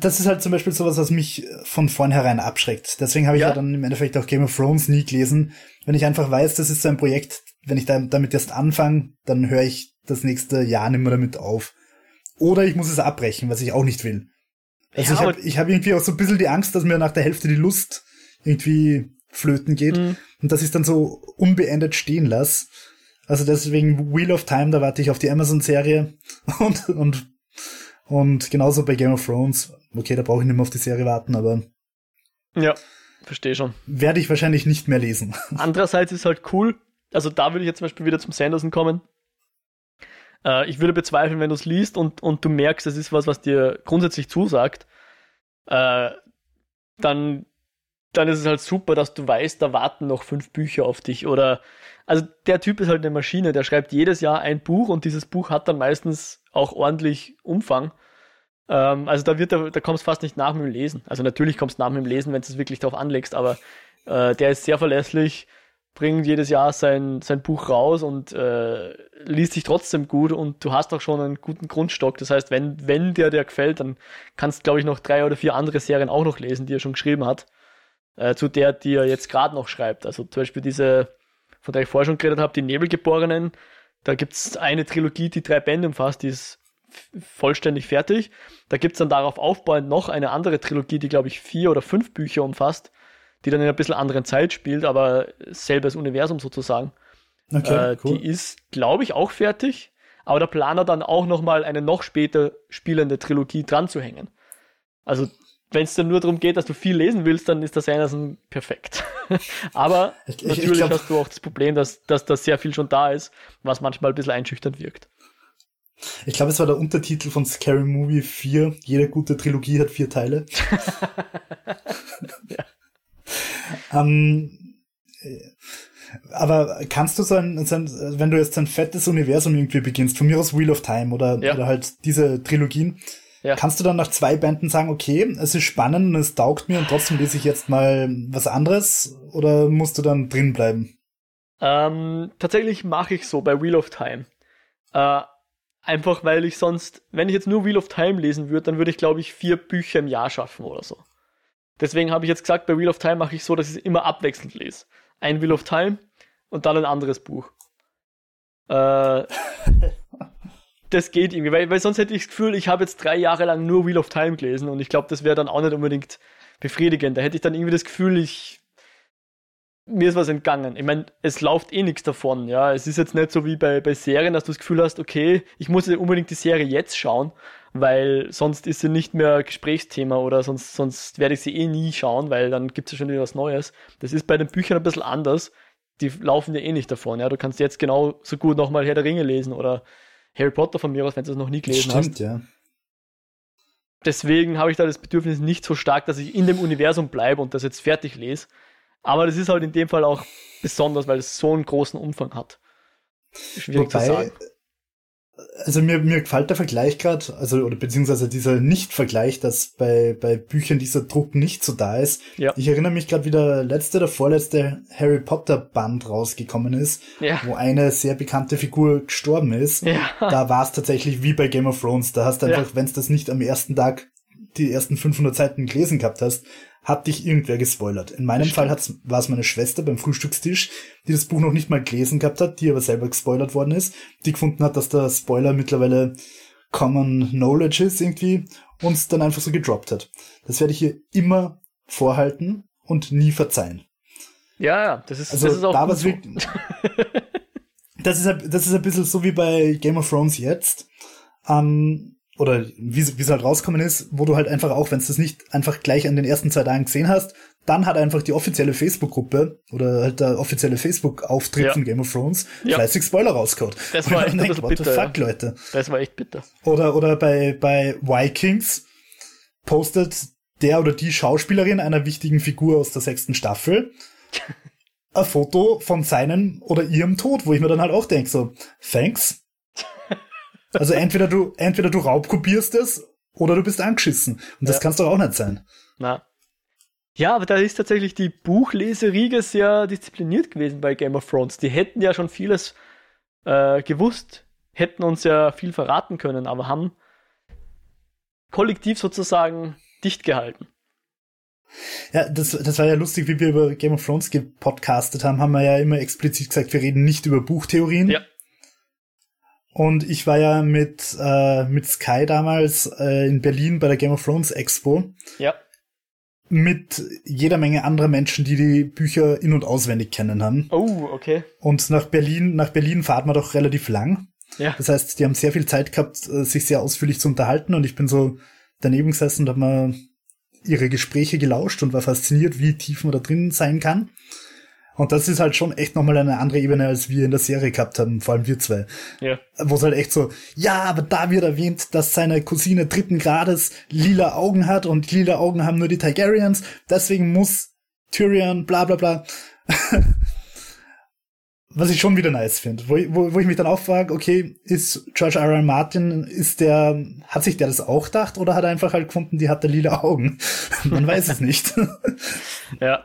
Das ist halt zum Beispiel sowas, was mich von vornherein abschreckt. Deswegen habe ich ja. ja. dann im Endeffekt auch Game of Thrones nie gelesen. Wenn ich einfach weiß, das ist so ein Projekt, wenn ich damit erst anfange, dann höre ich das nächste Jahr nicht mehr damit auf. Oder ich muss es abbrechen, was ich auch nicht will. Also ja, ich habe ich hab irgendwie auch so ein bisschen die Angst, dass mir nach der Hälfte die Lust irgendwie flöten geht mhm. und dass ich es dann so unbeendet stehen lasse. Also deswegen Wheel of Time, da warte ich auf die Amazon-Serie und, und und genauso bei Game of Thrones. Okay, da brauche ich nicht mehr auf die Serie warten, aber. Ja, verstehe schon. Werde ich wahrscheinlich nicht mehr lesen. Andererseits ist halt cool. Also da würde ich jetzt zum Beispiel wieder zum Sanderson kommen. Äh, ich würde bezweifeln, wenn du es liest und, und du merkst, es ist was, was dir grundsätzlich zusagt, äh, dann dann ist es halt super, dass du weißt, da warten noch fünf Bücher auf dich. Oder also der Typ ist halt eine Maschine, der schreibt jedes Jahr ein Buch und dieses Buch hat dann meistens auch ordentlich Umfang. Ähm, also da wird da, da kommst fast nicht nach mit dem Lesen. Also natürlich kommst du nach mit dem Lesen, wenn du es wirklich darauf anlegst, aber äh, der ist sehr verlässlich, bringt jedes Jahr sein, sein Buch raus und äh, liest sich trotzdem gut und du hast auch schon einen guten Grundstock. Das heißt, wenn, wenn dir der gefällt, dann kannst du, glaube ich, noch drei oder vier andere Serien auch noch lesen, die er schon geschrieben hat. Äh, zu der, die er jetzt gerade noch schreibt. Also zum Beispiel diese, von der ich vorher schon geredet habe, die Nebelgeborenen. Da gibt's eine Trilogie, die drei Bände umfasst, die ist vollständig fertig. Da gibt's dann darauf aufbauend noch eine andere Trilogie, die, glaube ich, vier oder fünf Bücher umfasst die dann in einer bisschen anderen Zeit spielt, aber selbes Universum sozusagen. Okay, äh, cool. Die ist, glaube ich, auch fertig, aber der Planer dann auch nochmal eine noch später spielende Trilogie dran zu hängen. Also, wenn es dann nur darum geht, dass du viel lesen willst, dann ist das Anderson perfekt. aber ich, ich, natürlich ich glaub, hast du auch das Problem, dass, dass da sehr viel schon da ist, was manchmal ein bisschen einschüchternd wirkt. Ich glaube, es war der Untertitel von Scary Movie 4. Jede gute Trilogie hat vier Teile. ja. Ähm, äh, aber kannst du so ein, so ein, wenn du jetzt ein fettes Universum irgendwie beginnst, von mir aus Wheel of Time oder, ja. oder halt diese Trilogien, ja. kannst du dann nach zwei Bänden sagen, okay, es ist spannend und es taugt mir und trotzdem lese ich jetzt mal was anderes oder musst du dann drin bleiben? Ähm, tatsächlich mache ich so bei Wheel of Time. Äh, einfach weil ich sonst, wenn ich jetzt nur Wheel of Time lesen würde, dann würde ich glaube ich vier Bücher im Jahr schaffen oder so. Deswegen habe ich jetzt gesagt, bei Wheel of Time mache ich so, dass ich es immer abwechselnd lese. Ein Wheel of Time und dann ein anderes Buch. Äh, das geht irgendwie, weil, weil sonst hätte ich das Gefühl, ich habe jetzt drei Jahre lang nur Wheel of Time gelesen und ich glaube, das wäre dann auch nicht unbedingt befriedigend. Da hätte ich dann irgendwie das Gefühl, ich mir ist was entgangen. Ich meine, es läuft eh nichts davon, ja. Es ist jetzt nicht so wie bei, bei Serien, dass du das Gefühl hast, okay, ich muss unbedingt die Serie jetzt schauen, weil sonst ist sie nicht mehr Gesprächsthema oder sonst, sonst werde ich sie eh nie schauen, weil dann gibt es ja schon wieder was Neues. Das ist bei den Büchern ein bisschen anders. Die laufen ja eh nicht davon, ja. Du kannst jetzt genau so gut nochmal Herr der Ringe lesen oder Harry Potter von mir aus, wenn du es noch nie gelesen Stimmt, hast. ja. Deswegen habe ich da das Bedürfnis nicht so stark, dass ich in dem Universum bleibe und das jetzt fertig lese. Aber das ist halt in dem Fall auch besonders, weil es so einen großen Umfang hat. Schwierig Wobei, zu sagen also mir, mir gefällt der Vergleich gerade, also oder beziehungsweise dieser Nicht-Vergleich, dass bei, bei Büchern dieser Druck nicht so da ist. Ja. Ich erinnere mich gerade, wie der letzte, der vorletzte Harry Potter Band rausgekommen ist, ja. wo eine sehr bekannte Figur gestorben ist. Ja. Da war es tatsächlich wie bei Game of Thrones. Da hast du einfach, ja. wenn es das nicht am ersten Tag die ersten 500 Seiten gelesen gehabt hast, hat dich irgendwer gespoilert. In meinem Fall war es meine Schwester beim Frühstückstisch, die das Buch noch nicht mal gelesen gehabt hat, die aber selber gespoilert worden ist, die gefunden hat, dass der Spoiler mittlerweile Common Knowledge ist irgendwie und dann einfach so gedroppt hat. Das werde ich hier immer vorhalten und nie verzeihen. Ja, ja, das ist, also, das ist auch da gut so. das, ist, das ist ein bisschen so wie bei Game of Thrones jetzt. Ähm, oder wie es halt rauskommen ist, wo du halt einfach auch, wenn es das nicht einfach gleich an den ersten zwei Tagen gesehen hast, dann hat einfach die offizielle Facebook-Gruppe oder halt der offizielle Facebook-Auftritt ja. von Game of Thrones ja. fleißig Spoiler rausgehauen. Das war echt denkt, bitter, the fuck, ja. Leute. Das war echt bitter. Oder, oder bei, bei Vikings postet der oder die Schauspielerin einer wichtigen Figur aus der sechsten Staffel ein Foto von seinem oder ihrem Tod, wo ich mir dann halt auch denke, so, thanks, also entweder du, entweder du raubkopierst es oder du bist angeschissen. Und das ja. kann's doch auch nicht sein. Na. Ja, aber da ist tatsächlich die Buchleseriege sehr diszipliniert gewesen bei Game of Thrones. Die hätten ja schon vieles äh, gewusst, hätten uns ja viel verraten können, aber haben kollektiv sozusagen dicht gehalten. Ja, das, das war ja lustig, wie wir über Game of Thrones gepodcastet haben, haben wir ja immer explizit gesagt, wir reden nicht über Buchtheorien. Ja. Und ich war ja mit, äh, mit Sky damals äh, in Berlin bei der Game of Thrones Expo. Ja. Mit jeder Menge anderer Menschen, die die Bücher in- und auswendig kennen haben. Oh, okay. Und nach Berlin, nach Berlin fahrt man doch relativ lang. Ja. Das heißt, die haben sehr viel Zeit gehabt, äh, sich sehr ausführlich zu unterhalten und ich bin so daneben gesessen und habe mal ihre Gespräche gelauscht und war fasziniert, wie tief man da drin sein kann. Und das ist halt schon echt nochmal eine andere Ebene, als wir in der Serie gehabt haben, vor allem wir zwei. Ja. Wo es halt echt so, ja, aber da wird erwähnt, dass seine Cousine dritten Grades lila Augen hat und lila Augen haben nur die Targaryens, deswegen muss Tyrion, bla bla bla. Was ich schon wieder nice finde, wo, wo, wo ich mich dann auch frage, okay, ist George R. R. Martin, ist der, hat sich der das auch gedacht oder hat er einfach halt gefunden, die hat da lila Augen? Man weiß es nicht. ja.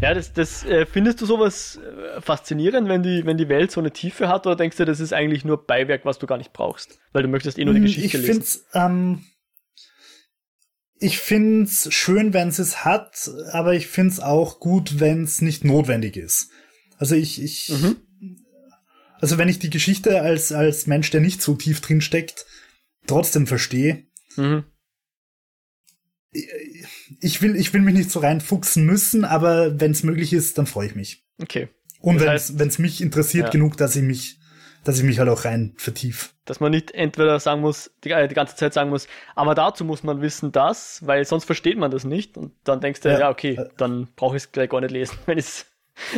Ja, das, das äh, findest du sowas äh, faszinierend, wenn die, wenn die Welt so eine Tiefe hat, oder denkst du, das ist eigentlich nur Beiwerk, was du gar nicht brauchst? Weil du möchtest eh nur die hm, Geschichte ich lesen. Find's, ähm, ich find's schön, wenn es hat, aber ich find's auch gut, wenn es nicht notwendig ist. Also ich, ich, mhm. also wenn ich die Geschichte als, als Mensch, der nicht so tief drin steckt, trotzdem verstehe, mhm ich will, ich will mich nicht so reinfuchsen müssen, aber wenn es möglich ist, dann freue ich mich. Okay. Und wenn es mich interessiert ja. genug, dass ich mich, dass ich mich halt auch rein vertief. Dass man nicht entweder sagen muss, die, äh, die, ganze Zeit sagen muss, aber dazu muss man wissen das, weil sonst versteht man das nicht und dann denkst du, ja, ja okay, dann brauche ich es gleich gar nicht lesen, wenn ich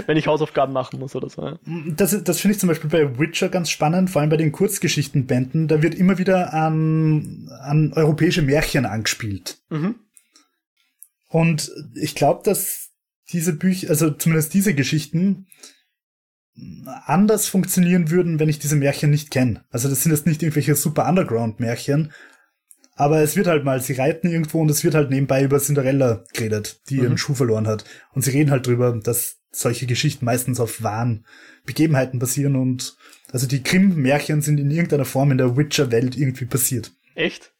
wenn ich Hausaufgaben machen muss oder so. Ja. Das, das finde ich zum Beispiel bei Witcher ganz spannend, vor allem bei den Kurzgeschichtenbänden. Da wird immer wieder an, an europäische Märchen angespielt. Mhm. Und ich glaube, dass diese Bücher, also zumindest diese Geschichten, anders funktionieren würden, wenn ich diese Märchen nicht kenne. Also das sind jetzt nicht irgendwelche super Underground-Märchen, aber es wird halt mal, sie reiten irgendwo und es wird halt nebenbei über Cinderella geredet, die mhm. ihren Schuh verloren hat. Und sie reden halt drüber, dass solche Geschichten meistens auf wahren Begebenheiten basieren und also die Grimm-Märchen sind in irgendeiner Form in der Witcher-Welt irgendwie passiert. Echt?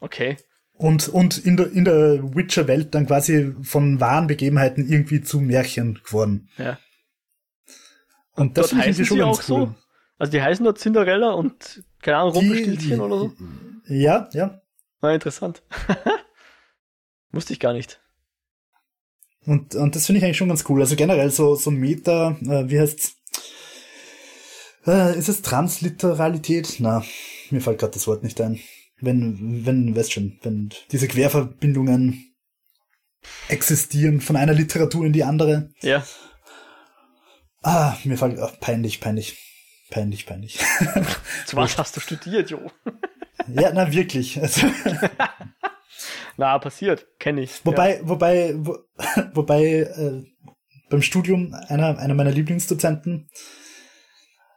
Okay und, und in der, in der Witcher-Welt dann quasi von wahren Begebenheiten irgendwie zu Märchen geworden. Ja. Und, und das heißen schon sie auch cool. so? Also die heißen dort Cinderella und keine Ahnung, Rumpelstilzchen oder so? Ja, ja. War interessant. Wusste ich gar nicht. Und, und das finde ich eigentlich schon ganz cool. Also generell so, so Meta, äh, wie heißt's? Äh, ist es Transliteralität? Na, mir fällt gerade das Wort nicht ein wenn, wenn, weißt schon, wenn diese Querverbindungen existieren von einer Literatur in die andere. Ja. Ah, mir fällt oh, peinlich, peinlich, peinlich, peinlich. Zu was hast du studiert, Jo? ja, na wirklich. Also, na, passiert, kenne ich. Wobei, ja. wobei, wo, wobei äh, beim Studium einer, einer meiner Lieblingsdozenten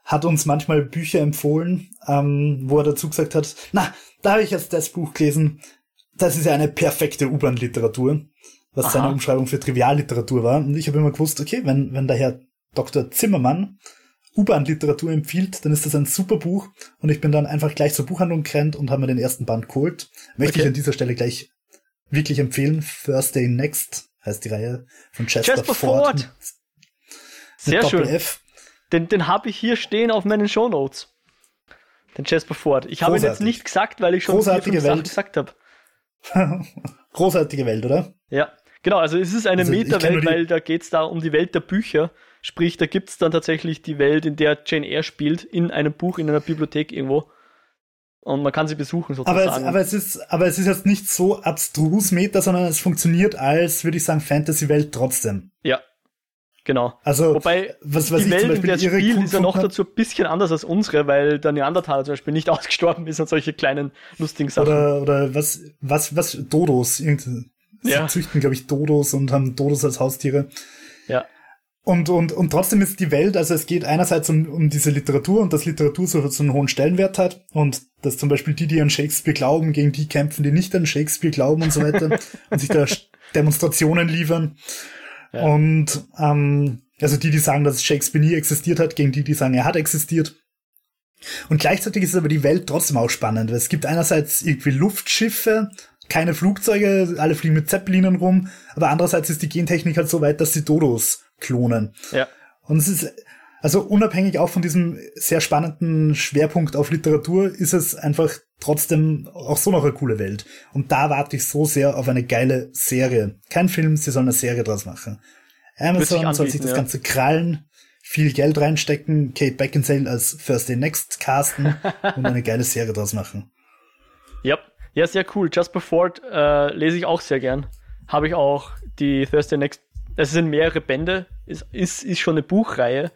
hat uns manchmal Bücher empfohlen, ähm, wo er dazu gesagt hat, na, da habe ich jetzt das Buch gelesen, das ist ja eine perfekte U-Bahn-Literatur, was Aha. seine Umschreibung für Trivialliteratur war. Und ich habe immer gewusst, okay, wenn, wenn der Herr Dr. Zimmermann U-Bahn-Literatur empfiehlt, dann ist das ein super Buch. Und ich bin dann einfach gleich zur Buchhandlung gerannt und habe mir den ersten Band geholt. Möchte okay. ich an dieser Stelle gleich wirklich empfehlen. Thursday Next heißt die Reihe von Jasper, Jasper Ford. Ford. Sehr schön. F. Den, den habe ich hier stehen auf meinen Show Notes. Den Jasper Ford. Ich habe ihn jetzt nicht gesagt, weil ich schon Großartige vier, Welt. gesagt habe. Großartige Welt, oder? Ja, genau. Also es ist eine also, Meta-Welt, weil da geht es da um die Welt der Bücher. Sprich, da gibt es dann tatsächlich die Welt, in der Jane Eyre spielt, in einem Buch, in einer Bibliothek irgendwo. Und man kann sie besuchen sozusagen. Aber es, aber es ist, aber es ist jetzt nicht so abstrus Meta, sondern es funktioniert als, würde ich sagen, Fantasy-Welt trotzdem. Ja, Genau. Also, Wobei was, was die Welt, in der spielt, ist ja noch dazu ein bisschen anders als unsere, weil der Neandertaler zum Beispiel nicht ausgestorben ist und solche kleinen lustigen Sachen. Oder, oder was, was, was, Dodos. Irgendwie. Sie ja. züchten, glaube ich, Dodos und haben Dodos als Haustiere. Ja. Und, und, und trotzdem ist die Welt, also es geht einerseits um, um diese Literatur und dass Literatur so, so einen hohen Stellenwert hat und dass zum Beispiel die, die an Shakespeare glauben, gegen die kämpfen, die nicht an Shakespeare glauben und so weiter und sich da Demonstrationen liefern. Und ähm, also die, die sagen, dass Shakespeare nie existiert hat, gegen die, die sagen, er hat existiert. Und gleichzeitig ist aber die Welt trotzdem auch spannend, weil es gibt einerseits irgendwie Luftschiffe, keine Flugzeuge, alle fliegen mit Zeppelinern rum, aber andererseits ist die Gentechnik halt so weit, dass sie Dodos klonen. Ja. Und es ist, also unabhängig auch von diesem sehr spannenden Schwerpunkt auf Literatur, ist es einfach trotzdem auch so noch eine coole Welt. Und da warte ich so sehr auf eine geile Serie. Kein Film, sie sollen eine Serie draus machen. Amazon soll sich das ja. Ganze krallen, viel Geld reinstecken, Kate Beckinsale als Thursday Next casten und eine geile Serie draus machen. Ja, ja, sehr cool. Just Before äh, lese ich auch sehr gern. Habe ich auch die Thursday Next. Es sind mehrere Bände, ist, ist, ist schon eine Buchreihe.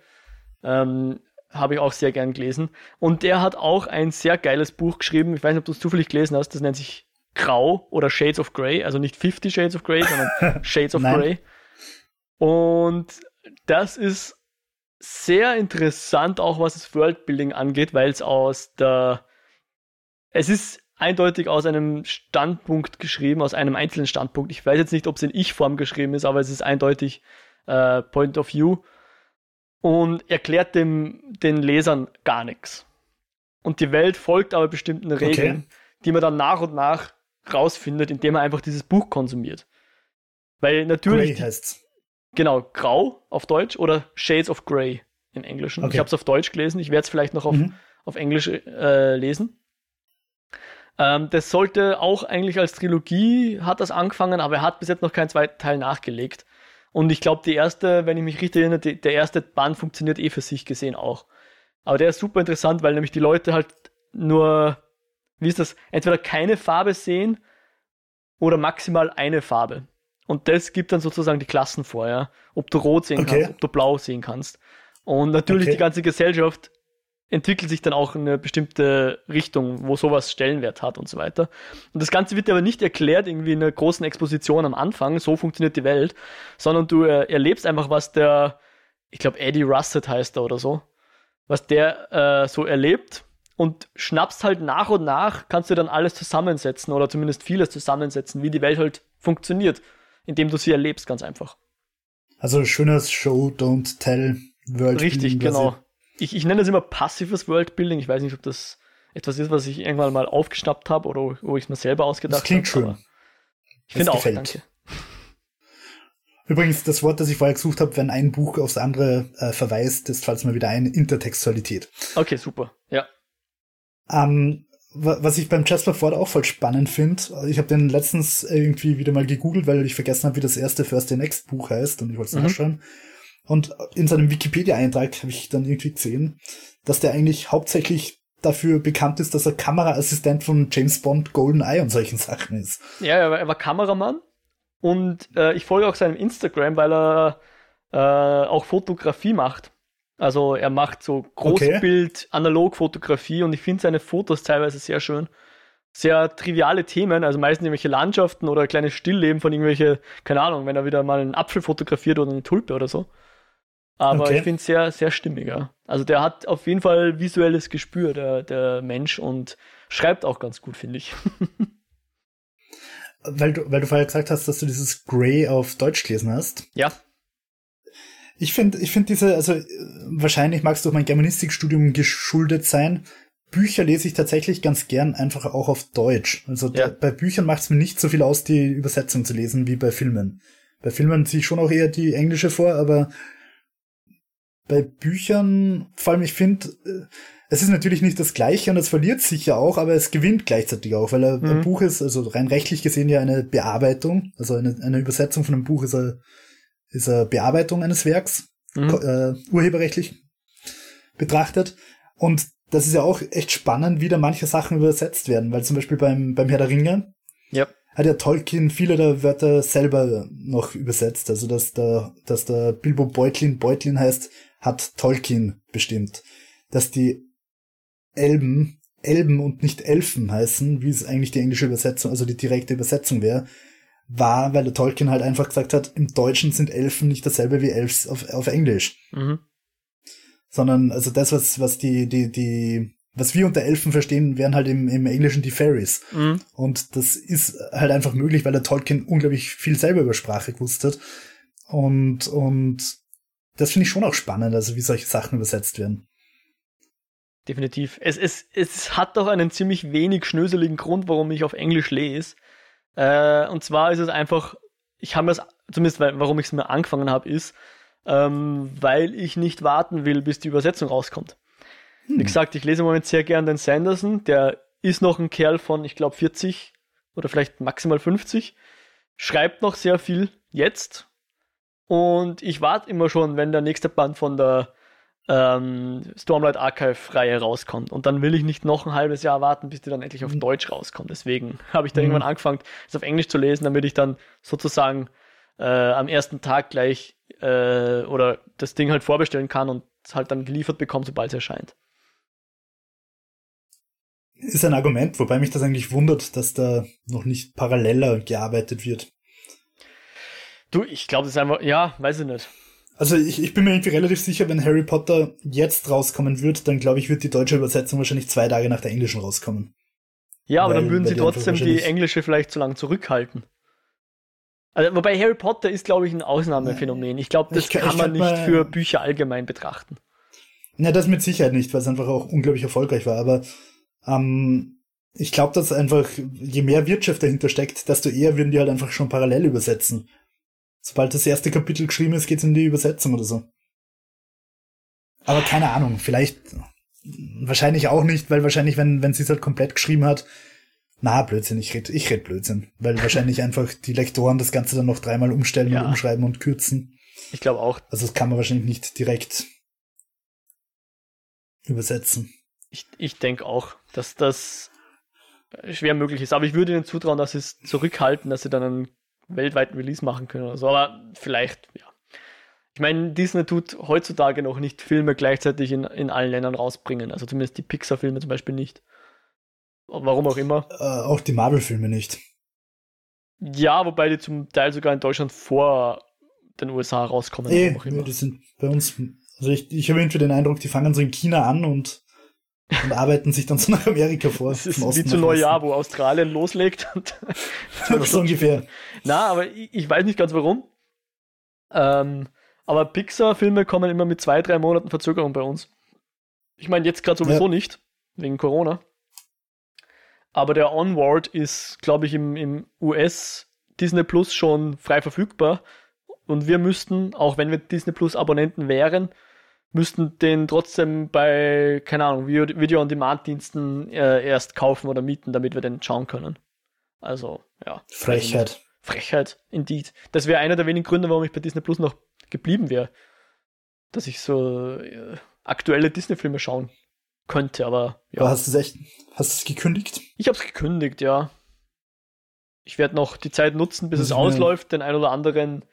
Ähm, habe ich auch sehr gern gelesen. Und der hat auch ein sehr geiles Buch geschrieben. Ich weiß nicht, ob du es zufällig gelesen hast. Das nennt sich grau oder Shades of Grey, also nicht 50 Shades of Grey, sondern Shades of Grey. Und das ist sehr interessant, auch was das Worldbuilding angeht, weil es aus der. Es ist eindeutig aus einem Standpunkt geschrieben, aus einem einzelnen Standpunkt. Ich weiß jetzt nicht, ob es in Ich-Form geschrieben ist, aber es ist eindeutig äh, Point of View und erklärt dem, den Lesern gar nichts. Und die Welt folgt aber bestimmten Regeln, okay. die man dann nach und nach rausfindet, indem man einfach dieses Buch konsumiert. Weil natürlich. Grey heißt's. Genau, Grau auf Deutsch oder Shades of Grey im Englischen. Okay. Ich habe es auf Deutsch gelesen, ich werde es vielleicht noch auf, mhm. auf Englisch äh, lesen. Ähm, das sollte auch eigentlich als Trilogie, hat das angefangen, aber er hat bis jetzt noch keinen zweiten Teil nachgelegt. Und ich glaube, die erste, wenn ich mich richtig erinnere, die, der erste Band funktioniert eh für sich gesehen auch. Aber der ist super interessant, weil nämlich die Leute halt nur, wie ist das, entweder keine Farbe sehen oder maximal eine Farbe. Und das gibt dann sozusagen die Klassen vor, ja. Ob du rot sehen okay. kannst, ob du blau sehen kannst. Und natürlich okay. die ganze Gesellschaft entwickelt sich dann auch in eine bestimmte Richtung, wo sowas Stellenwert hat und so weiter. Und das Ganze wird aber nicht erklärt irgendwie in einer großen Exposition am Anfang, so funktioniert die Welt, sondern du äh, erlebst einfach, was der, ich glaube Eddie Russet heißt er oder so, was der äh, so erlebt und schnappst halt nach und nach, kannst du dann alles zusammensetzen oder zumindest vieles zusammensetzen, wie die Welt halt funktioniert, indem du sie erlebst, ganz einfach. Also schönes Show, Don't Tell World. Richtig, genau ich, ich nenne das immer passives Worldbuilding. Ich weiß nicht, ob das etwas ist, was ich irgendwann mal aufgeschnappt habe oder wo ich es mir selber ausgedacht habe. Das klingt hab, schön. Ich finde auch, danke. Übrigens, das Wort, das ich vorher gesucht habe, wenn ein Buch aufs andere äh, verweist, ist, falls mal wieder ein, Intertextualität. Okay, super. Ja. Ähm, was ich beim Jasper Ford auch voll spannend finde, ich habe den letztens irgendwie wieder mal gegoogelt, weil ich vergessen habe, wie das erste First the Next Buch heißt und ich wollte es mhm. nachschauen. Und in seinem Wikipedia-Eintrag habe ich dann irgendwie gesehen, dass der eigentlich hauptsächlich dafür bekannt ist, dass er Kameraassistent von James Bond, GoldenEye und solchen Sachen ist. Ja, er war, er war Kameramann und äh, ich folge auch seinem Instagram, weil er äh, auch Fotografie macht. Also er macht so Großbild, okay. Analogfotografie und ich finde seine Fotos teilweise sehr schön. Sehr triviale Themen, also meistens irgendwelche Landschaften oder kleine Stillleben von irgendwelche, keine Ahnung, wenn er wieder mal einen Apfel fotografiert oder eine Tulpe oder so. Aber okay. ich finde es sehr, sehr stimmiger. Also der hat auf jeden Fall visuelles Gespür, der, der Mensch, und schreibt auch ganz gut, finde ich. weil, du, weil du vorher gesagt hast, dass du dieses Grey auf Deutsch gelesen hast. Ja. Ich finde, ich finde diese, also wahrscheinlich mag es durch mein Germanistikstudium geschuldet sein. Bücher lese ich tatsächlich ganz gern einfach auch auf Deutsch. Also ja. da, bei Büchern macht es mir nicht so viel aus, die Übersetzung zu lesen wie bei Filmen. Bei Filmen ziehe ich schon auch eher die englische vor, aber bei Büchern, vor allem ich finde, äh, es ist natürlich nicht das Gleiche und es verliert sich ja auch, aber es gewinnt gleichzeitig auch, weil ein, mhm. Buch ist, also rein rechtlich gesehen ja eine Bearbeitung, also eine, eine Übersetzung von einem Buch ist eine, ist eine Bearbeitung eines Werks, mhm. äh, urheberrechtlich betrachtet. Und das ist ja auch echt spannend, wie da manche Sachen übersetzt werden, weil zum Beispiel beim, beim Herr der Ringe ja. hat ja Tolkien viele der Wörter selber noch übersetzt. Also dass der, dass der Bilbo Beutlin Beutlin heißt, hat Tolkien bestimmt, dass die Elben Elben und nicht Elfen heißen, wie es eigentlich die englische Übersetzung, also die direkte Übersetzung wäre, war, weil der Tolkien halt einfach gesagt hat, im Deutschen sind Elfen nicht dasselbe wie Elfs auf, auf Englisch. Mhm. Sondern, also das, was, was die, die, die, was wir unter Elfen verstehen, wären halt im, im Englischen die Fairies. Mhm. Und das ist halt einfach möglich, weil der Tolkien unglaublich viel selber über Sprache gewusst hat. Und, und das finde ich schon auch spannend, also wie solche Sachen übersetzt werden. Definitiv. Es, es, es hat doch einen ziemlich wenig schnöseligen Grund, warum ich auf Englisch lese. Äh, und zwar ist es einfach, ich habe mir zumindest weil, warum ich es mir angefangen habe, ist, ähm, weil ich nicht warten will, bis die Übersetzung rauskommt. Hm. Wie gesagt, ich lese im Moment sehr gern den Sanderson, der ist noch ein Kerl von, ich glaube, 40 oder vielleicht maximal 50, schreibt noch sehr viel jetzt, und ich warte immer schon, wenn der nächste Band von der ähm, Stormlight Archive-Reihe rauskommt. Und dann will ich nicht noch ein halbes Jahr warten, bis die dann endlich auf mhm. Deutsch rauskommt. Deswegen habe ich da mhm. irgendwann angefangen, es auf Englisch zu lesen, damit ich dann sozusagen äh, am ersten Tag gleich äh, oder das Ding halt vorbestellen kann und es halt dann geliefert bekomme, sobald es erscheint. Ist ein Argument, wobei mich das eigentlich wundert, dass da noch nicht paralleler gearbeitet wird. Du, ich glaube, das ist einfach, ja, weiß ich nicht. Also ich, ich bin mir irgendwie relativ sicher, wenn Harry Potter jetzt rauskommen wird, dann glaube ich, wird die deutsche Übersetzung wahrscheinlich zwei Tage nach der englischen rauskommen. Ja, aber weil, dann würden sie trotzdem die englische vielleicht zu lange zurückhalten. Also, wobei Harry Potter ist, glaube ich, ein Ausnahmephänomen. Ich glaube, das ich, kann ich man nicht für Bücher allgemein betrachten. Ja, das mit Sicherheit nicht, weil es einfach auch unglaublich erfolgreich war. Aber ähm, ich glaube, dass einfach, je mehr Wirtschaft dahinter steckt, desto eher würden die halt einfach schon parallel übersetzen. Sobald das erste Kapitel geschrieben ist, geht's in die Übersetzung oder so. Aber keine Ahnung, vielleicht, wahrscheinlich auch nicht, weil wahrscheinlich, wenn, wenn sie es halt komplett geschrieben hat, na, Blödsinn, ich red, ich red Blödsinn. Weil wahrscheinlich einfach die Lektoren das Ganze dann noch dreimal umstellen ja. und umschreiben und kürzen. Ich glaube auch. Also das kann man wahrscheinlich nicht direkt übersetzen. Ich, ich denke auch, dass das schwer möglich ist. Aber ich würde ihnen zutrauen, dass sie es zurückhalten, dass sie dann einen weltweiten Release machen können oder so. Aber vielleicht, ja. Ich meine, Disney tut heutzutage noch nicht Filme gleichzeitig in, in allen Ländern rausbringen. Also zumindest die Pixar-Filme zum Beispiel nicht. Warum auch immer. Äh, auch die Marvel-Filme nicht. Ja, wobei die zum Teil sogar in Deutschland vor den USA rauskommen. Eh, nee, die sind bei uns. Also ich, ich habe irgendwie den Eindruck, die fangen so in China an und, und arbeiten sich dann so nach Amerika vor. Das ist wie zu Neujahr, wo Australien loslegt. Und so ungefähr. Na, aber ich, ich weiß nicht ganz warum. Ähm, aber Pixar-Filme kommen immer mit zwei, drei Monaten Verzögerung bei uns. Ich meine, jetzt gerade sowieso ja. nicht, wegen Corona. Aber der Onward ist, glaube ich, im, im US Disney Plus schon frei verfügbar. Und wir müssten, auch wenn wir Disney Plus Abonnenten wären, müssten den trotzdem bei, keine Ahnung, Video-on-Demand-Diensten äh, erst kaufen oder mieten, damit wir den schauen können. Also, ja. Frechheit. Frechheit, indeed. Das wäre einer der wenigen Gründe, warum ich bei Disney Plus noch geblieben wäre. Dass ich so äh, aktuelle Disney-Filme schauen könnte, aber ja. Aber hast du es echt, hast du es gekündigt? Ich habe es gekündigt, ja. Ich werde noch die Zeit nutzen, bis es ausläuft, den ein oder anderen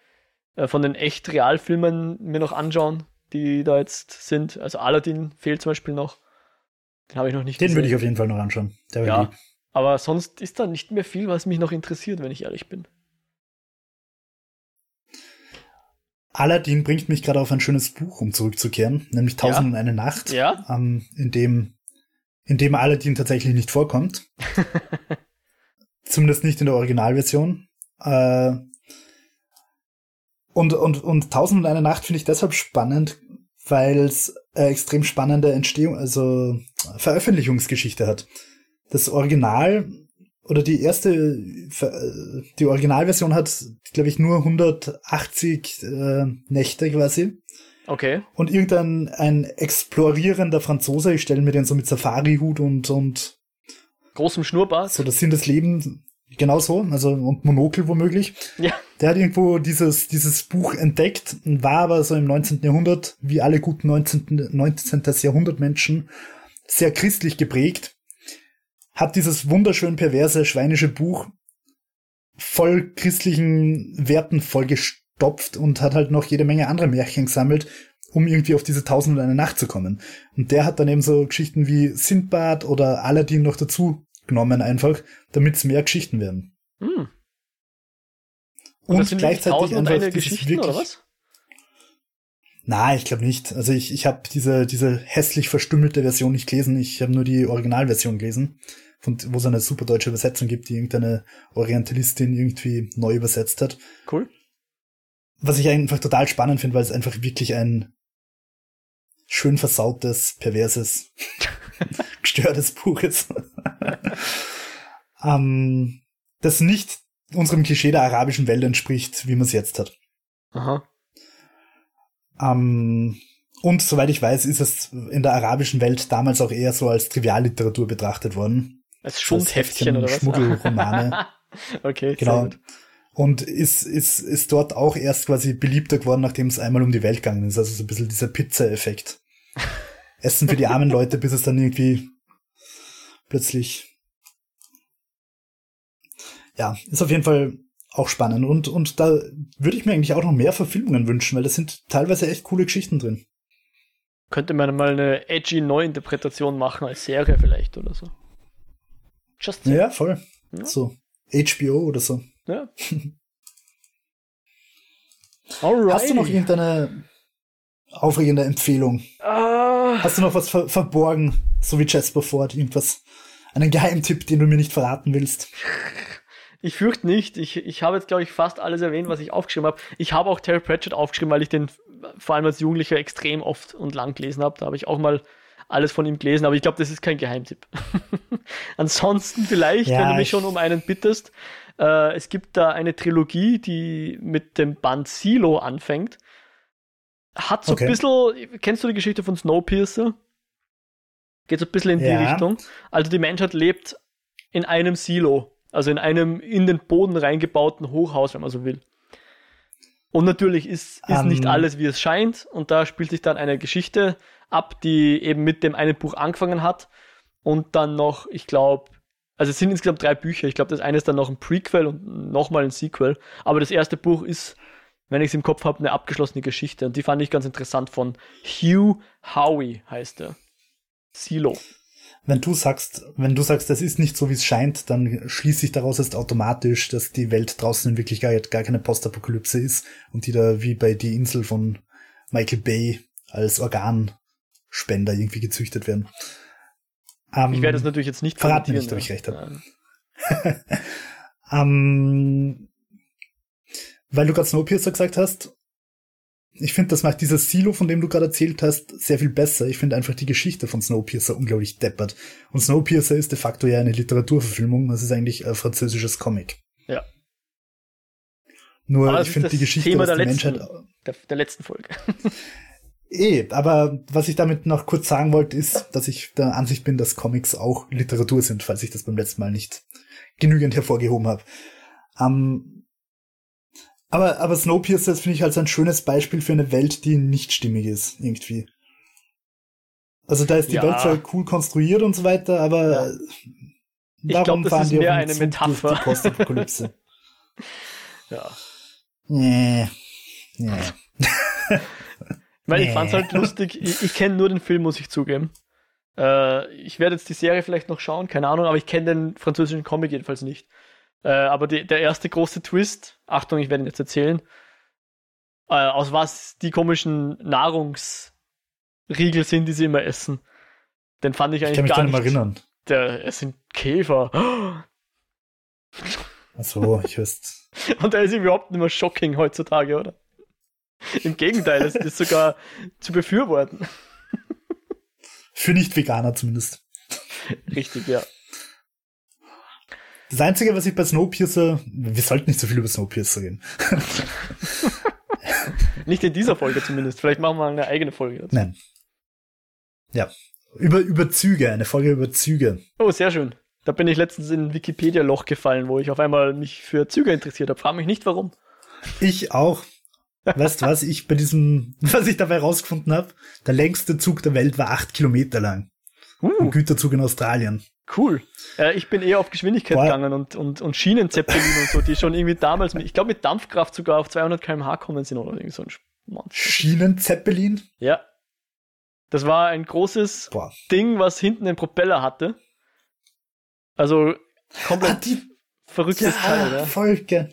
äh, von den echt Realfilmen mir noch anschauen, die da jetzt sind. Also Aladdin fehlt zum Beispiel noch. Den habe ich noch nicht Den würde ich auf jeden Fall noch anschauen. ja, lieb. aber sonst ist da nicht mehr viel, was mich noch interessiert, wenn ich ehrlich bin. Aladdin bringt mich gerade auf ein schönes Buch, um zurückzukehren, nämlich Tausend ja. und eine Nacht, ja. ähm, in dem in dem Aladdin tatsächlich nicht vorkommt. Zumindest nicht in der Originalversion. Äh, und, und, und Tausend und eine Nacht finde ich deshalb spannend, weil es äh, extrem spannende Entstehung, also Veröffentlichungsgeschichte hat. Das Original oder die erste, die Originalversion hat, glaube ich, nur 180 äh, Nächte quasi. Okay. Und irgendein ein explorierender Franzose, ich stelle mir den so mit Safari-Hut und, und großem Schnurrbart. So das Sinn des Lebens, genau so, also und Monokel womöglich. Ja. Der hat irgendwo dieses, dieses Buch entdeckt, war aber so im 19. Jahrhundert, wie alle guten 19. 19. Jahrhundert Menschen, sehr christlich geprägt hat dieses wunderschön perverse schweinische Buch voll christlichen Werten vollgestopft und hat halt noch jede Menge andere Märchen gesammelt, um irgendwie auf diese Tausend und eine Nacht zu kommen. Und der hat dann eben so Geschichten wie Sindbad oder Aladdin noch dazu genommen einfach, damit es mehr Geschichten werden. Hm. Und, und gleichzeitig einfach eine Geschichten wirklich, oder was? Na, ich glaube nicht. Also ich, ich habe diese, diese hässlich verstümmelte Version nicht gelesen. Ich habe nur die Originalversion gelesen von, wo es eine super deutsche Übersetzung gibt, die irgendeine Orientalistin irgendwie neu übersetzt hat. Cool. Was ich einfach total spannend finde, weil es einfach wirklich ein schön versautes, perverses, gestörtes Buch ist. ähm, das nicht unserem Klischee der arabischen Welt entspricht, wie man es jetzt hat. Aha. Ähm, und soweit ich weiß, ist es in der arabischen Welt damals auch eher so als Trivialliteratur betrachtet worden. Als Schundheftchen oder was? Schmuggelromane. okay, genau. Und ist, ist, ist dort auch erst quasi beliebter geworden, nachdem es einmal um die Welt gegangen ist. Also so ein bisschen dieser Pizza-Effekt. Essen für die armen Leute, bis es dann irgendwie plötzlich. Ja, ist auf jeden Fall auch spannend. Und, und da würde ich mir eigentlich auch noch mehr Verfilmungen wünschen, weil da sind teilweise echt coole Geschichten drin. Könnte man mal eine edgy Neuinterpretation machen als Serie vielleicht oder so. Just ja, voll. Ja. So HBO oder so. Ja. Alrighty. Hast du noch irgendeine aufregende Empfehlung? Uh, Hast du noch was ver verborgen, so wie Jasper Ford, irgendwas, einen Geheimtipp, den du mir nicht verraten willst? Ich fürchte nicht. Ich, ich habe jetzt, glaube ich, fast alles erwähnt, was ich aufgeschrieben habe. Ich habe auch Terry Pratchett aufgeschrieben, weil ich den vor allem als Jugendlicher extrem oft und lang gelesen habe. Da habe ich auch mal alles von ihm gelesen, aber ich glaube, das ist kein Geheimtipp. Ansonsten vielleicht, ja, wenn du mich schon um einen bittest, äh, es gibt da eine Trilogie, die mit dem Band Silo anfängt. Hat so okay. ein bisschen, kennst du die Geschichte von Snowpiercer? Geht so ein bisschen in ja. die Richtung. Also die Menschheit lebt in einem Silo, also in einem in den Boden reingebauten Hochhaus, wenn man so will. Und natürlich ist, ist um, nicht alles, wie es scheint. Und da spielt sich dann eine Geschichte ab, die eben mit dem einen Buch angefangen hat. Und dann noch, ich glaube, also es sind insgesamt drei Bücher. Ich glaube, das eine ist dann noch ein Prequel und nochmal ein Sequel. Aber das erste Buch ist, wenn ich es im Kopf habe, eine abgeschlossene Geschichte. Und die fand ich ganz interessant von Hugh Howey, heißt er. Silo. Wenn du sagst, wenn du sagst, das ist nicht so, wie es scheint, dann schließe ich daraus jetzt automatisch, dass die Welt draußen in Wirklichkeit gar keine Postapokalypse ist und die da wie bei die Insel von Michael Bay als Organspender irgendwie gezüchtet werden. Um, ich werde das natürlich jetzt nicht verraten, nicht, ob ich recht habe. um, weil du gerade Snowpiercer gesagt hast, ich finde, das macht dieses Silo, von dem du gerade erzählt hast, sehr viel besser. Ich finde einfach die Geschichte von Snowpiercer unglaublich deppert. Und Snowpiercer ist de facto ja eine Literaturverfilmung. Das ist eigentlich ein französisches Comic. Ja. Nur, ich finde die Geschichte, Thema der, letzten, Menschheit, der, der letzten Folge. eh, aber was ich damit noch kurz sagen wollte, ist, dass ich der Ansicht bin, dass Comics auch Literatur sind, falls ich das beim letzten Mal nicht genügend hervorgehoben habe. Ähm, aber, aber Snowpiercer finde ich halt so ein schönes Beispiel für eine Welt, die nicht stimmig ist, irgendwie. Also da ist die ja. Welt zwar cool konstruiert und so weiter, aber ja. warum glaub, fahren die mehr eine Metapher. die Postapokalypse? ja. Nee. Nee. Weil nee. ich fand's halt lustig. Ich, ich kenne nur den Film, muss ich zugeben. Äh, ich werde jetzt die Serie vielleicht noch schauen, keine Ahnung, aber ich kenne den französischen Comic jedenfalls nicht. Äh, aber die, der erste große Twist, Achtung, ich werde ihn jetzt erzählen, äh, aus was die komischen Nahrungsriegel sind, die sie immer essen. Den fand ich eigentlich ich kann mich gar nicht. erinnern. Der, es sind Käfer. Achso, ich wüsste. Und der ist überhaupt nicht mehr shocking heutzutage, oder? Im Gegenteil, es ist sogar zu befürworten. Für Nicht-Veganer zumindest. Richtig, ja. Das Einzige, was ich bei Snowpiercer, wir sollten nicht so viel über Snowpiercer reden. nicht in dieser Folge zumindest. Vielleicht machen wir eine eigene Folge dazu. Nein. Ja. Über, über Züge, eine Folge über Züge. Oh, sehr schön. Da bin ich letztens in ein Wikipedia-Loch gefallen, wo ich auf einmal mich für Züge interessiert habe. Frag mich nicht warum. Ich auch. Weißt du was, ich bei diesem, was ich dabei rausgefunden habe, der längste Zug der Welt war acht Kilometer lang. Uh. Ein Güterzug in Australien. Cool. Äh, ich bin eher auf Geschwindigkeit Boah. gegangen und, und, und Schienenzeppelin und so, die schon irgendwie damals, mit, ich glaube mit Dampfkraft sogar auf 200 km/h kommen sind oder irgendwie so ein Monster. Schienenzeppelin? Ja. Das war ein großes Boah. Ding, was hinten den Propeller hatte. Also komplett ah, die, verrücktes ja, Teil, ja. Voll ge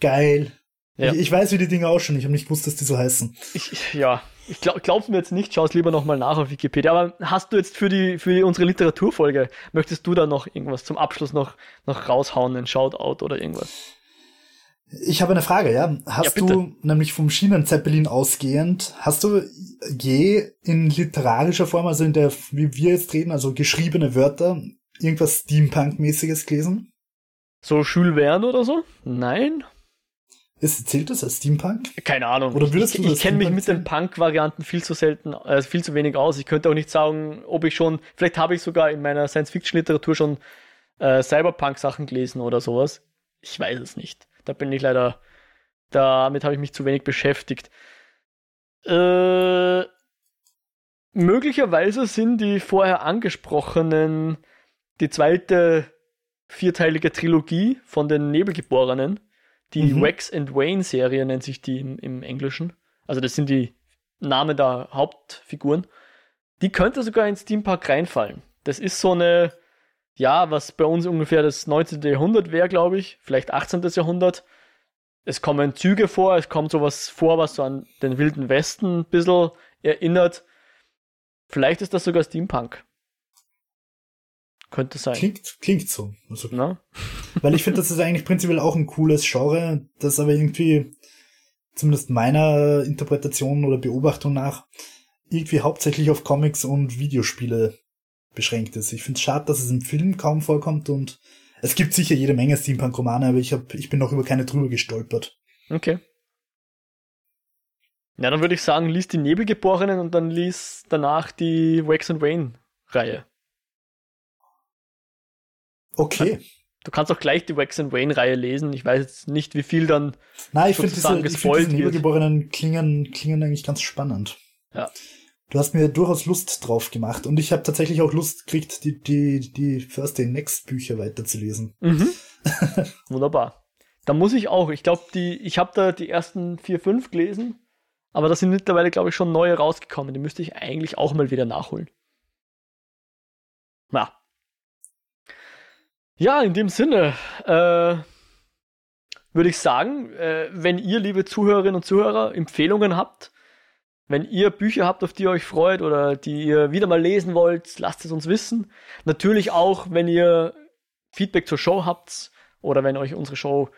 geil. Ja. Ich, ich, weiß, wie die Dinge ausschauen. Ich habe nicht gewusst, dass die so heißen. Ich, ja, ich glaub, glaub's mir jetzt nicht, schau es lieber nochmal nach auf Wikipedia. Aber hast du jetzt für die, für unsere Literaturfolge, möchtest du da noch irgendwas zum Abschluss noch, noch raushauen, ein Shoutout oder irgendwas? Ich habe eine Frage, ja. Hast ja, du nämlich vom Schienenzeppelin ausgehend, hast du je in literarischer Form, also in der, wie wir jetzt reden, also geschriebene Wörter, irgendwas Steampunk-mäßiges gelesen? So Jules Verne oder so? Nein. Ist, zählt das als Steampunk? Keine Ahnung. Oder würdest ich, du ich kenne mich mit den Punk-Varianten viel zu selten, äh, viel zu wenig aus. Ich könnte auch nicht sagen, ob ich schon, vielleicht habe ich sogar in meiner Science-Fiction-Literatur schon äh, Cyberpunk-Sachen gelesen oder sowas. Ich weiß es nicht. Da bin ich leider, damit habe ich mich zu wenig beschäftigt. Äh, möglicherweise sind die vorher angesprochenen, die zweite vierteilige Trilogie von den Nebelgeborenen die mhm. Wax and Wayne Serie nennt sich die im, im Englischen. Also das sind die Namen der Hauptfiguren. Die könnte sogar in Steampunk reinfallen. Das ist so eine, ja, was bei uns ungefähr das 19. Jahrhundert wäre, glaube ich, vielleicht 18. Jahrhundert. Es kommen Züge vor, es kommt sowas vor, was so an den Wilden Westen ein bisschen erinnert. Vielleicht ist das sogar Steampunk. Könnte sein. Klingt, klingt so. Also, Na? Weil ich finde, das ist eigentlich prinzipiell auch ein cooles Genre, das aber irgendwie, zumindest meiner Interpretation oder Beobachtung nach, irgendwie hauptsächlich auf Comics und Videospiele beschränkt ist. Ich finde es schade, dass es im Film kaum vorkommt und es gibt sicher jede Menge Steampunk-Romane, aber ich, hab, ich bin noch über keine drüber gestolpert. Okay. Ja, dann würde ich sagen, lies die Nebelgeborenen und dann lies danach die Wax and Wayne-Reihe. Okay. Du kannst auch gleich die Wax and Wayne-Reihe lesen. Ich weiß jetzt nicht, wie viel dann. Nein, ich finde diese, ich find diese Nebelgeborenen klingen, klingen eigentlich ganz spannend. Ja. Du hast mir durchaus Lust drauf gemacht und ich habe tatsächlich auch Lust gekriegt, die, die, die First Day Next Bücher weiterzulesen. Mhm. Wunderbar. Da muss ich auch, ich glaube, die, ich habe da die ersten vier, fünf gelesen, aber da sind mittlerweile, glaube ich, schon neue rausgekommen. Die müsste ich eigentlich auch mal wieder nachholen. Na. Ja, in dem Sinne, äh, würde ich sagen, äh, wenn ihr, liebe Zuhörerinnen und Zuhörer, Empfehlungen habt, wenn ihr Bücher habt, auf die ihr euch freut oder die ihr wieder mal lesen wollt, lasst es uns wissen. Natürlich auch, wenn ihr Feedback zur Show habt oder wenn euch unsere Show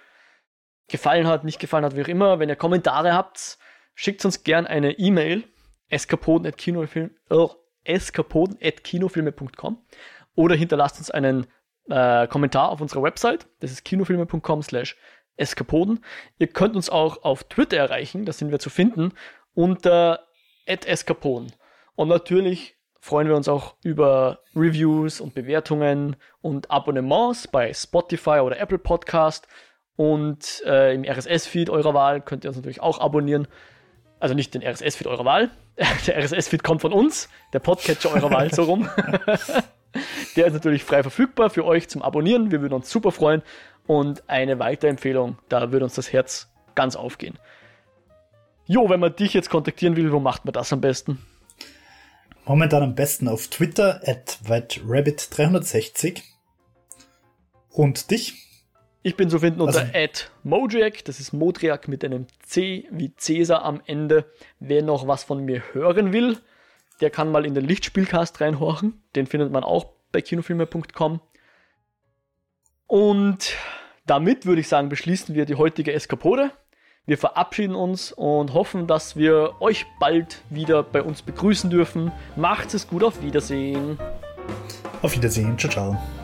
gefallen hat, nicht gefallen hat, wie auch immer. Wenn ihr Kommentare habt, schickt uns gern eine E-Mail eskapoden.kinofilme.com oder hinterlasst uns einen äh, Kommentar auf unserer Website. Das ist kinofilme.com slash eskapoden. Ihr könnt uns auch auf Twitter erreichen, da sind wir zu finden unter @escapon. Und natürlich freuen wir uns auch über Reviews und Bewertungen und Abonnements bei Spotify oder Apple Podcast. Und äh, im RSS-Feed eurer Wahl könnt ihr uns natürlich auch abonnieren. Also nicht den RSS-Feed eurer Wahl. Der RSS-Feed kommt von uns, der Podcatcher eurer Wahl so rum. der ist natürlich frei verfügbar für euch zum Abonnieren. Wir würden uns super freuen. Und eine weitere Empfehlung, da würde uns das Herz ganz aufgehen. Jo, wenn man dich jetzt kontaktieren will, wo macht man das am besten? Momentan am besten auf Twitter at whiterabbit360. Und dich? Ich bin zu finden unter also, at Mojack, das ist Modriak mit einem C wie Cäsar am Ende. Wer noch was von mir hören will, der kann mal in den Lichtspielcast reinhorchen. Den findet man auch bei kinofilme.com. Und damit würde ich sagen, beschließen wir die heutige Eskapode. Wir verabschieden uns und hoffen, dass wir euch bald wieder bei uns begrüßen dürfen. Macht es gut, auf Wiedersehen. Auf Wiedersehen, ciao, ciao.